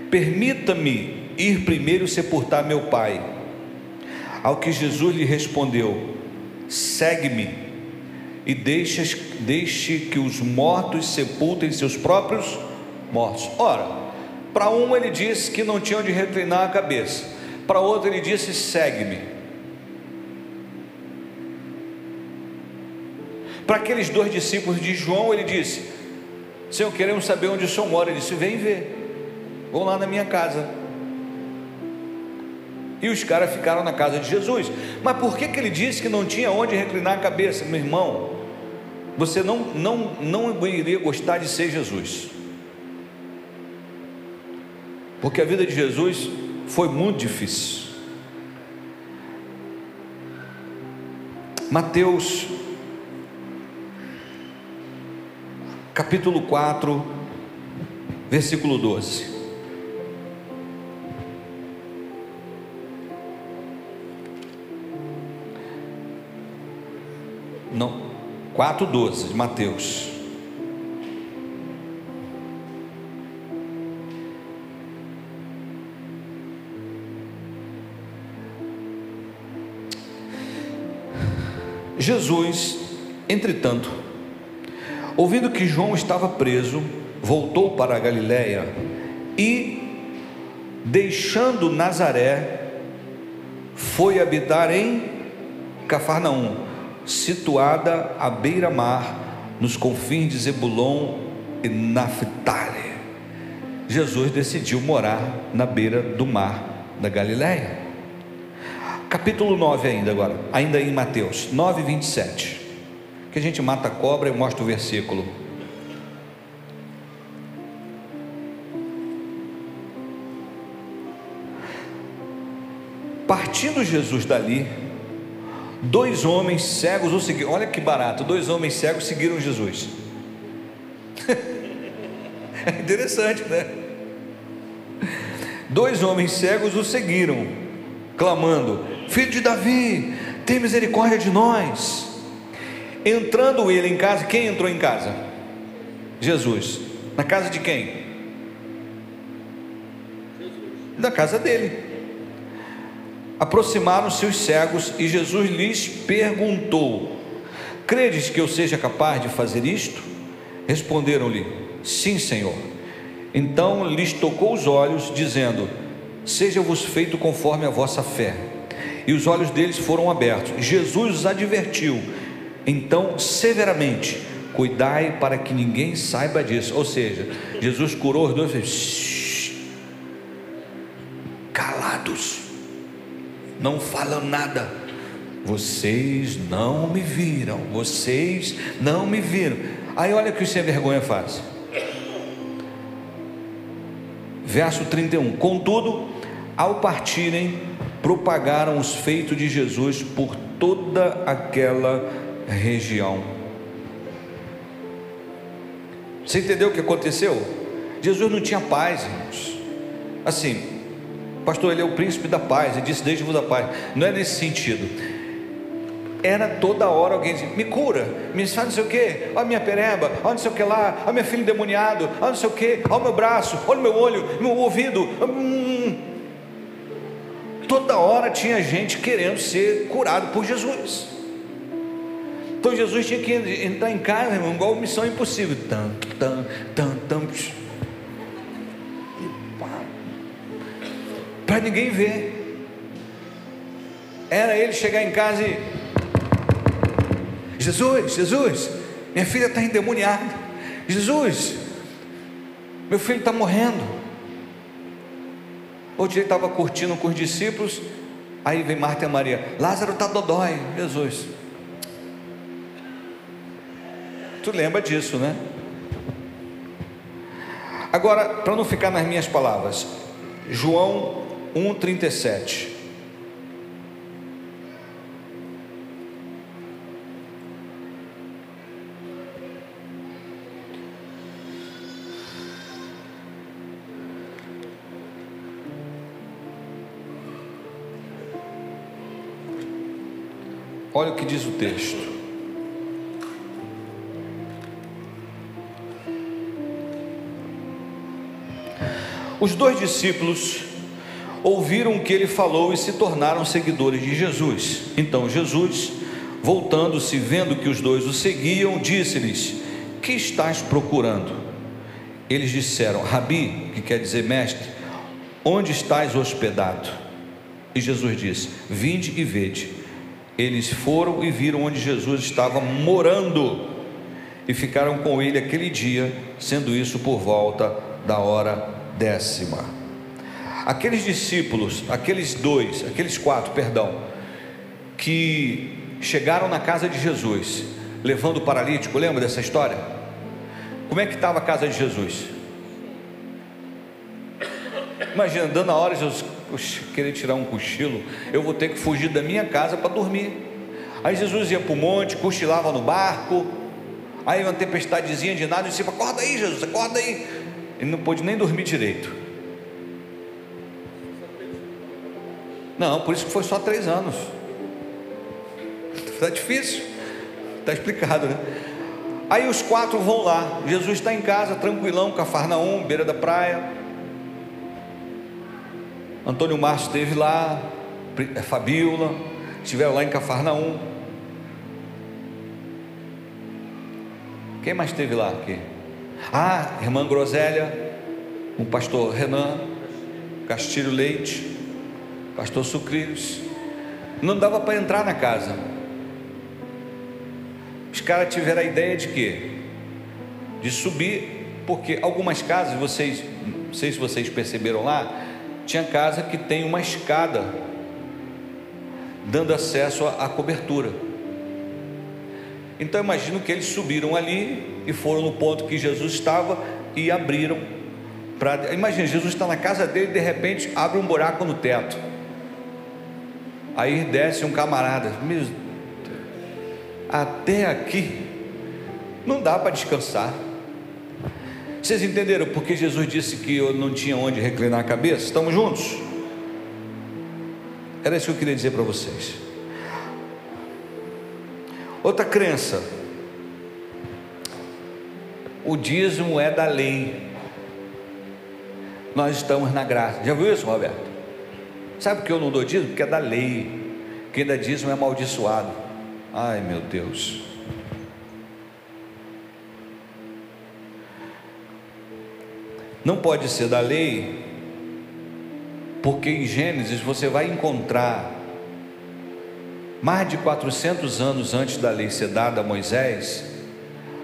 permita-me ir primeiro sepultar meu pai. Ao que Jesus lhe respondeu: Segue-me e deixe, deixe que os mortos sepultem seus próprios mortos. Ora, para um ele disse que não tinha onde reclinar a cabeça, para outro ele disse: Segue-me. Para aqueles dois discípulos de João, ele disse: Senhor, queremos saber onde o Senhor mora. Ele disse: Vem ver, vão lá na minha casa. E os caras ficaram na casa de Jesus. Mas por que, que ele disse que não tinha onde reclinar a cabeça? Meu irmão, você não, não, não iria gostar de ser Jesus. Porque a vida de Jesus foi muito difícil. Mateus, capítulo 4, versículo 12. Não, 4,12 de Mateus. Jesus, entretanto, ouvindo que João estava preso, voltou para a Galiléia e, deixando Nazaré, foi habitar em Cafarnaum situada à beira-mar, nos confins de Zebulon e Naphtali. Jesus decidiu morar na beira do mar da Galileia. Capítulo 9 ainda agora, ainda em Mateus 9, 27. Que a gente mata a cobra e mostra o versículo. Partindo Jesus dali, dois homens cegos o seguiram. Olha que barato, dois homens cegos seguiram Jesus. é interessante, né? Dois homens cegos o seguiram, clamando: Filho de Davi, tem misericórdia de nós. Entrando ele em casa, quem entrou em casa? Jesus. Na casa de quem? Da casa dele. Aproximaram-se os cegos e Jesus lhes perguntou: Credes que eu seja capaz de fazer isto? Responderam-lhe: Sim, Senhor. Então lhes tocou os olhos, dizendo: Seja-vos feito conforme a vossa fé. E os olhos deles foram abertos. Jesus os advertiu, então, severamente: Cuidai para que ninguém saiba disso. Ou seja, Jesus curou os dois, calados não falam nada. Vocês não me viram, vocês não me viram. Aí olha o que o sem vergonha faz. Verso 31: Contudo, ao partirem, propagaram os feitos de Jesus por toda aquela região. Você entendeu o que aconteceu? Jesus não tinha paz, irmãos. Assim, Pastor, ele é o príncipe da paz, ele disse: Deixe-vos da paz. Não é nesse sentido. Era toda hora alguém dizia, me cura, me faz não sei o que, olha minha pereba, olha não sei o que lá, olha meu filho endemoniado, olha não sei o que, olha meu braço, olha meu olho, meu ouvido. Hum. Toda hora tinha gente querendo ser curado por Jesus. Então Jesus tinha que entrar em casa, irmão, igual missão impossível. Para ninguém ver. Era ele chegar em casa e Jesus, Jesus, minha filha está endemoniada. Jesus, meu filho está morrendo. Outro dia ele estava curtindo com os discípulos, aí vem Marta e Maria, Lázaro está dodói, Jesus. Tu lembra disso, né? Agora, para não ficar nas minhas palavras, João 1,37. Olha o que diz o texto. Os dois discípulos ouviram o que ele falou e se tornaram seguidores de Jesus. Então Jesus, voltando-se, vendo que os dois o seguiam, disse-lhes: Que estás procurando? Eles disseram: Rabi, que quer dizer mestre, onde estás hospedado? E Jesus disse: Vinde e vede. Eles foram e viram onde Jesus estava morando e ficaram com ele aquele dia, sendo isso por volta da hora décima. Aqueles discípulos, aqueles dois, aqueles quatro, perdão, que chegaram na casa de Jesus, levando o paralítico, lembra dessa história? Como é que estava a casa de Jesus? Imagina, dando a hora, Jesus querer tirar um cochilo, eu vou ter que fugir da minha casa para dormir. Aí Jesus ia para o monte, cochilava no barco, aí uma tempestadezinha de nada, e disse: Acorda aí, Jesus, acorda aí. Ele não pôde nem dormir direito. Não, por isso que foi só três anos. Está difícil. Está explicado, né? Aí os quatro vão lá. Jesus está em casa, tranquilão, Cafarnaum, beira da praia. Antônio Márcio esteve lá, é, Fabíola, estiveram lá em Cafarnaum. Quem mais esteve lá aqui? Ah, irmã Grosélia, o pastor Renan, Castilho Leite pastor Sucrilhos, não dava para entrar na casa. caras tiveram a ideia de quê? De subir, porque algumas casas, vocês, não sei se vocês perceberam lá, tinha casa que tem uma escada dando acesso à, à cobertura. Então imagino que eles subiram ali e foram no ponto que Jesus estava e abriram para. Imagina, Jesus está na casa dele e de repente abre um buraco no teto. Aí desce um camarada, meu, até aqui não dá para descansar. Vocês entenderam porque Jesus disse que eu não tinha onde reclinar a cabeça? Estamos juntos? Era isso que eu queria dizer para vocês. Outra crença. O dízimo é da lei. Nós estamos na graça. Já viu isso, Roberto? Sabe por que eu não dou dízimo? Porque é da lei. Quem dá dízimo é amaldiçoado. Ai meu Deus. Não pode ser da lei, porque em Gênesis você vai encontrar, mais de 400 anos antes da lei ser dada a Moisés,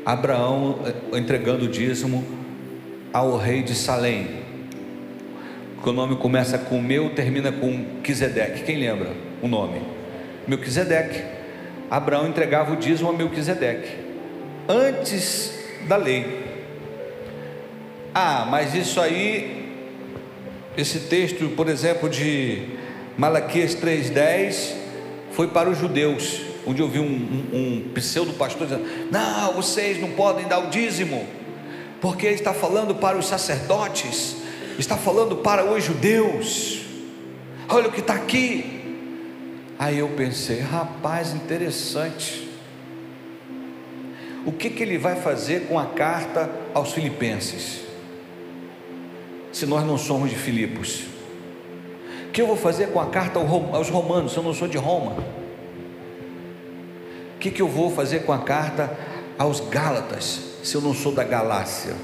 Abraão eh, entregando o dízimo ao rei de Salém, que o nome começa com meu, termina com Quisedeque. Quem lembra o nome? Melquisedeque. Abraão entregava o dízimo a Melquisedeque, antes da lei. Ah, mas isso aí, esse texto, por exemplo, de Malaquias 3,10, foi para os judeus, onde eu vi um, um, um pseudo pastor dizendo: Não, vocês não podem dar o dízimo, porque está falando para os sacerdotes, está falando para os judeus. Olha o que está aqui. Aí eu pensei, rapaz, interessante. O que, que ele vai fazer com a carta aos Filipenses? se nós não somos de Filipos? O que eu vou fazer com a carta aos Romanos se eu não sou de Roma? O que, que eu vou fazer com a carta aos Gálatas se eu não sou da Galácia?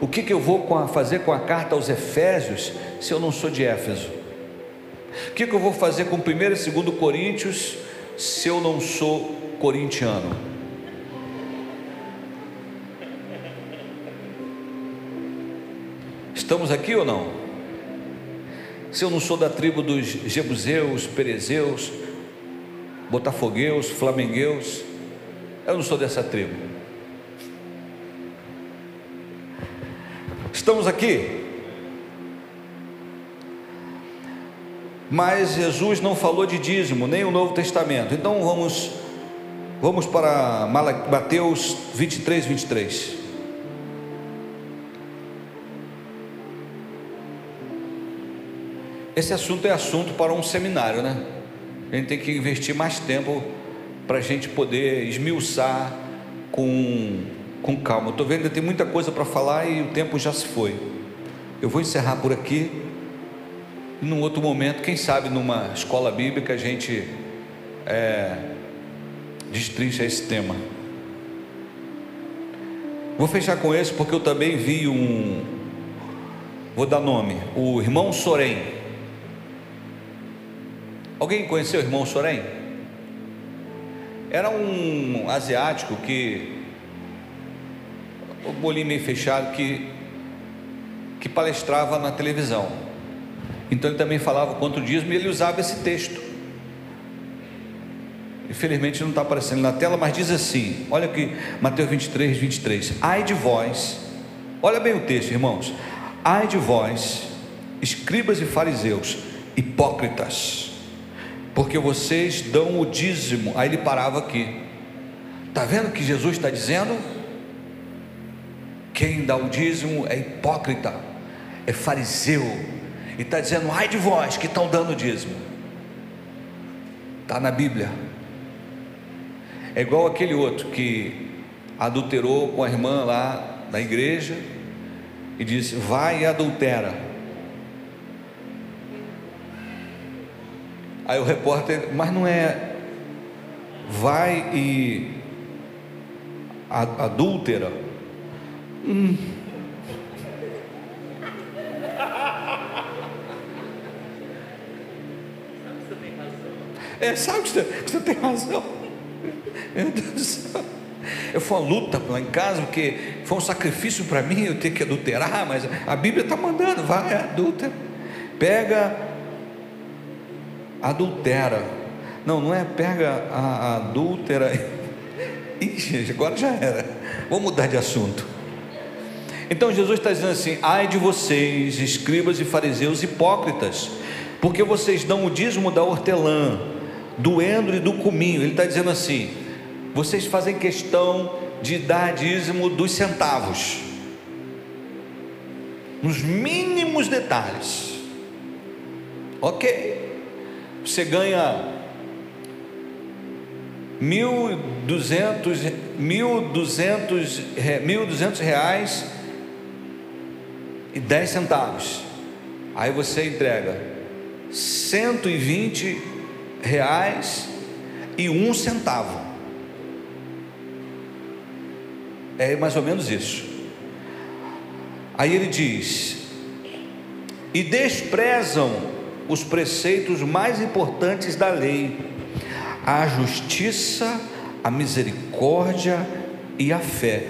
O que, que eu vou fazer com a carta aos Efésios se eu não sou de Éfeso? O que, que eu vou fazer com 1 e 2 Coríntios se eu não sou corintiano? Estamos aqui ou não? Se eu não sou da tribo dos Jebuseus, Perezeus, Botafogueus, Flamengueus, eu não sou dessa tribo. Estamos aqui. Mas Jesus não falou de dízimo, nem o Novo Testamento. Então vamos vamos para Mateus 23, 23. Esse assunto é assunto para um seminário, né? A gente tem que investir mais tempo para a gente poder esmiuçar com, com calma. Estou vendo que tem muita coisa para falar e o tempo já se foi. Eu vou encerrar por aqui. E num outro momento, quem sabe numa escola bíblica a gente é, destrincha esse tema. Vou fechar com esse porque eu também vi um. Vou dar nome: o irmão Sorém. Alguém conheceu o irmão Sorém? Era um asiático que, o bolinho meio fechado, que, que palestrava na televisão. Então ele também falava contra o dízimo e ele usava esse texto. Infelizmente não está aparecendo na tela, mas diz assim: olha aqui, Mateus 23, 23. Ai de vós, olha bem o texto, irmãos. Ai de vós, escribas e fariseus, hipócritas porque vocês dão o dízimo. Aí ele parava aqui. Está vendo o que Jesus está dizendo? Quem dá o dízimo é hipócrita, é fariseu. E está dizendo, ai de vós que estão dando dízimo. Está na Bíblia. É igual aquele outro que adulterou com a irmã lá na igreja e disse: vai e adultera. Aí o repórter, mas não é, vai e adúltera. Hum. É, sabe que você, você tem razão. Meu Deus do céu. Eu fui uma luta lá em casa, porque foi um sacrifício para mim eu ter que adulterar, mas a Bíblia está mandando, vai, adultera. Pega, adultera. Não, não é pega a, a adúltera. Agora já era. Vou mudar de assunto. Então Jesus está dizendo assim: ai de vocês, escribas e fariseus hipócritas, porque vocês dão o dízimo da hortelã, do endro e do cominho. Ele está dizendo assim: vocês fazem questão de dar dízimo dos centavos, nos mínimos detalhes. Ok, você ganha mil duzentos mil duzentos mil duzentos reais e dez centavos. Aí você entrega cento e vinte reais e um centavo. É mais ou menos isso. Aí ele diz: e desprezam os preceitos mais importantes da lei, a justiça, a misericórdia e a fé.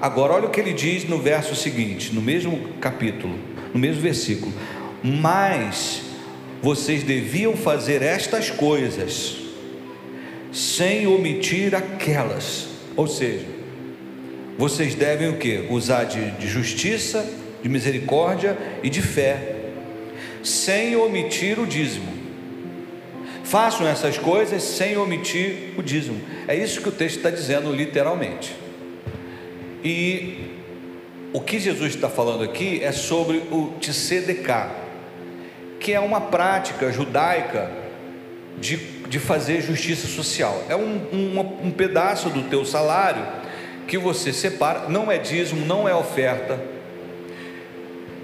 Agora, olha o que ele diz no verso seguinte, no mesmo capítulo, no mesmo versículo: Mas vocês deviam fazer estas coisas, sem omitir aquelas, ou seja, vocês devem o que? Usar de, de justiça, de misericórdia e de fé, sem omitir o dízimo. Façam essas coisas sem omitir o dízimo. É isso que o texto está dizendo literalmente. E o que Jesus está falando aqui é sobre o tzedekah, que é uma prática judaica de, de fazer justiça social. É um, um, um pedaço do teu salário que você separa, não é dízimo, não é oferta,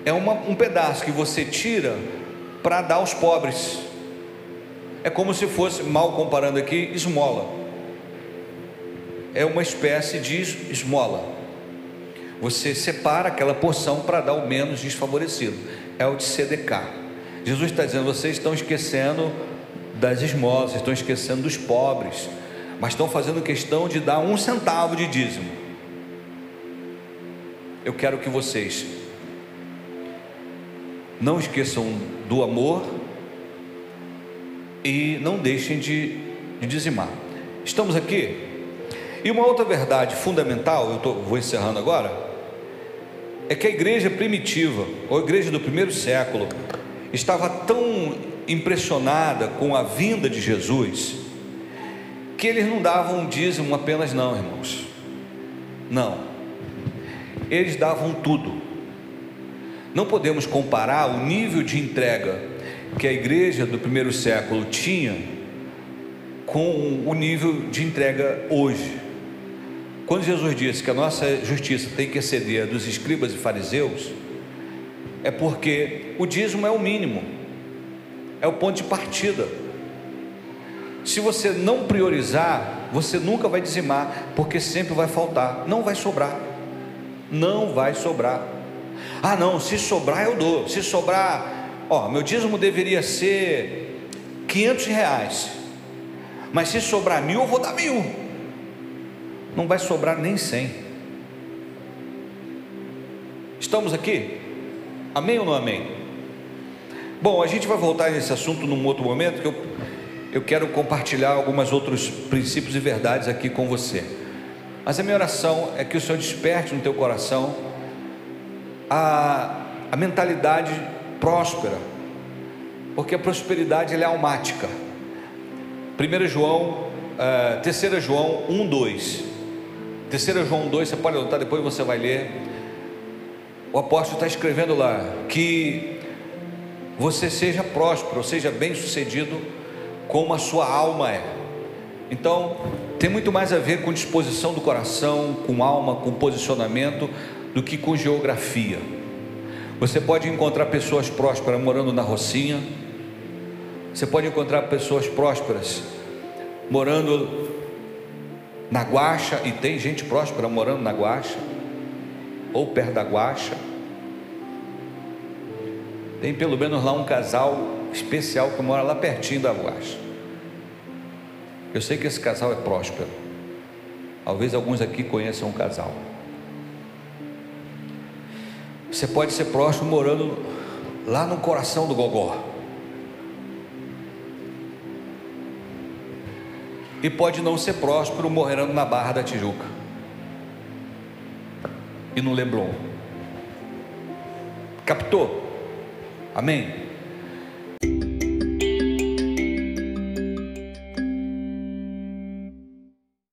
é uma, um pedaço que você tira para dar aos pobres. É como se fosse, mal comparando aqui, esmola. É uma espécie de esmola. Você separa aquela porção para dar o menos desfavorecido. É o de CDK. Jesus está dizendo: vocês estão esquecendo das esmolas, estão esquecendo dos pobres mas estão fazendo questão de dar um centavo de dízimo. Eu quero que vocês não esqueçam do amor e não deixem de, de dizimar. Estamos aqui. E uma outra verdade fundamental, eu tô, vou encerrando agora, é que a igreja primitiva, ou a igreja do primeiro século, estava tão impressionada com a vinda de Jesus, que eles não davam um dízimo apenas, não, irmãos. Não. Eles davam tudo. Não podemos comparar o nível de entrega que a igreja do primeiro século tinha com o nível de entrega hoje. Quando Jesus disse que a nossa justiça tem que exceder a dos escribas e fariseus, é porque o dízimo é o mínimo, é o ponto de partida. Se você não priorizar, você nunca vai dizimar, porque sempre vai faltar, não vai sobrar. Não vai sobrar. Ah, não, se sobrar eu dou. Se sobrar, ó, meu dízimo deveria ser 500 reais, mas se sobrar mil, eu vou dar mil. Não vai sobrar nem 100. Estamos aqui? Amém ou não amém? Bom, a gente vai voltar nesse assunto num outro momento que eu eu quero compartilhar alguns outros princípios e verdades aqui com você. Mas a minha oração é que o Senhor desperte no teu coração a, a mentalidade próspera, porque a prosperidade é almática. 1 João, uh, 3 João 1, 2. 3 João 2, você pode anotar, depois você vai ler. O apóstolo está escrevendo lá que você seja próspero, seja bem sucedido como a sua alma é. Então, tem muito mais a ver com disposição do coração, com alma, com posicionamento, do que com geografia. Você pode encontrar pessoas prósperas morando na Rocinha, você pode encontrar pessoas prósperas morando na Guaxa, e tem gente próspera morando na Guaxa, ou perto da Guaxa. Tem pelo menos lá um casal especial que mora lá pertinho da Guaxa. Eu sei que esse casal é próspero. Talvez alguns aqui conheçam um casal. Você pode ser próximo morando lá no coração do Gogó. E pode não ser próspero morando na Barra da Tijuca. E no Leblon. Captou? Amém?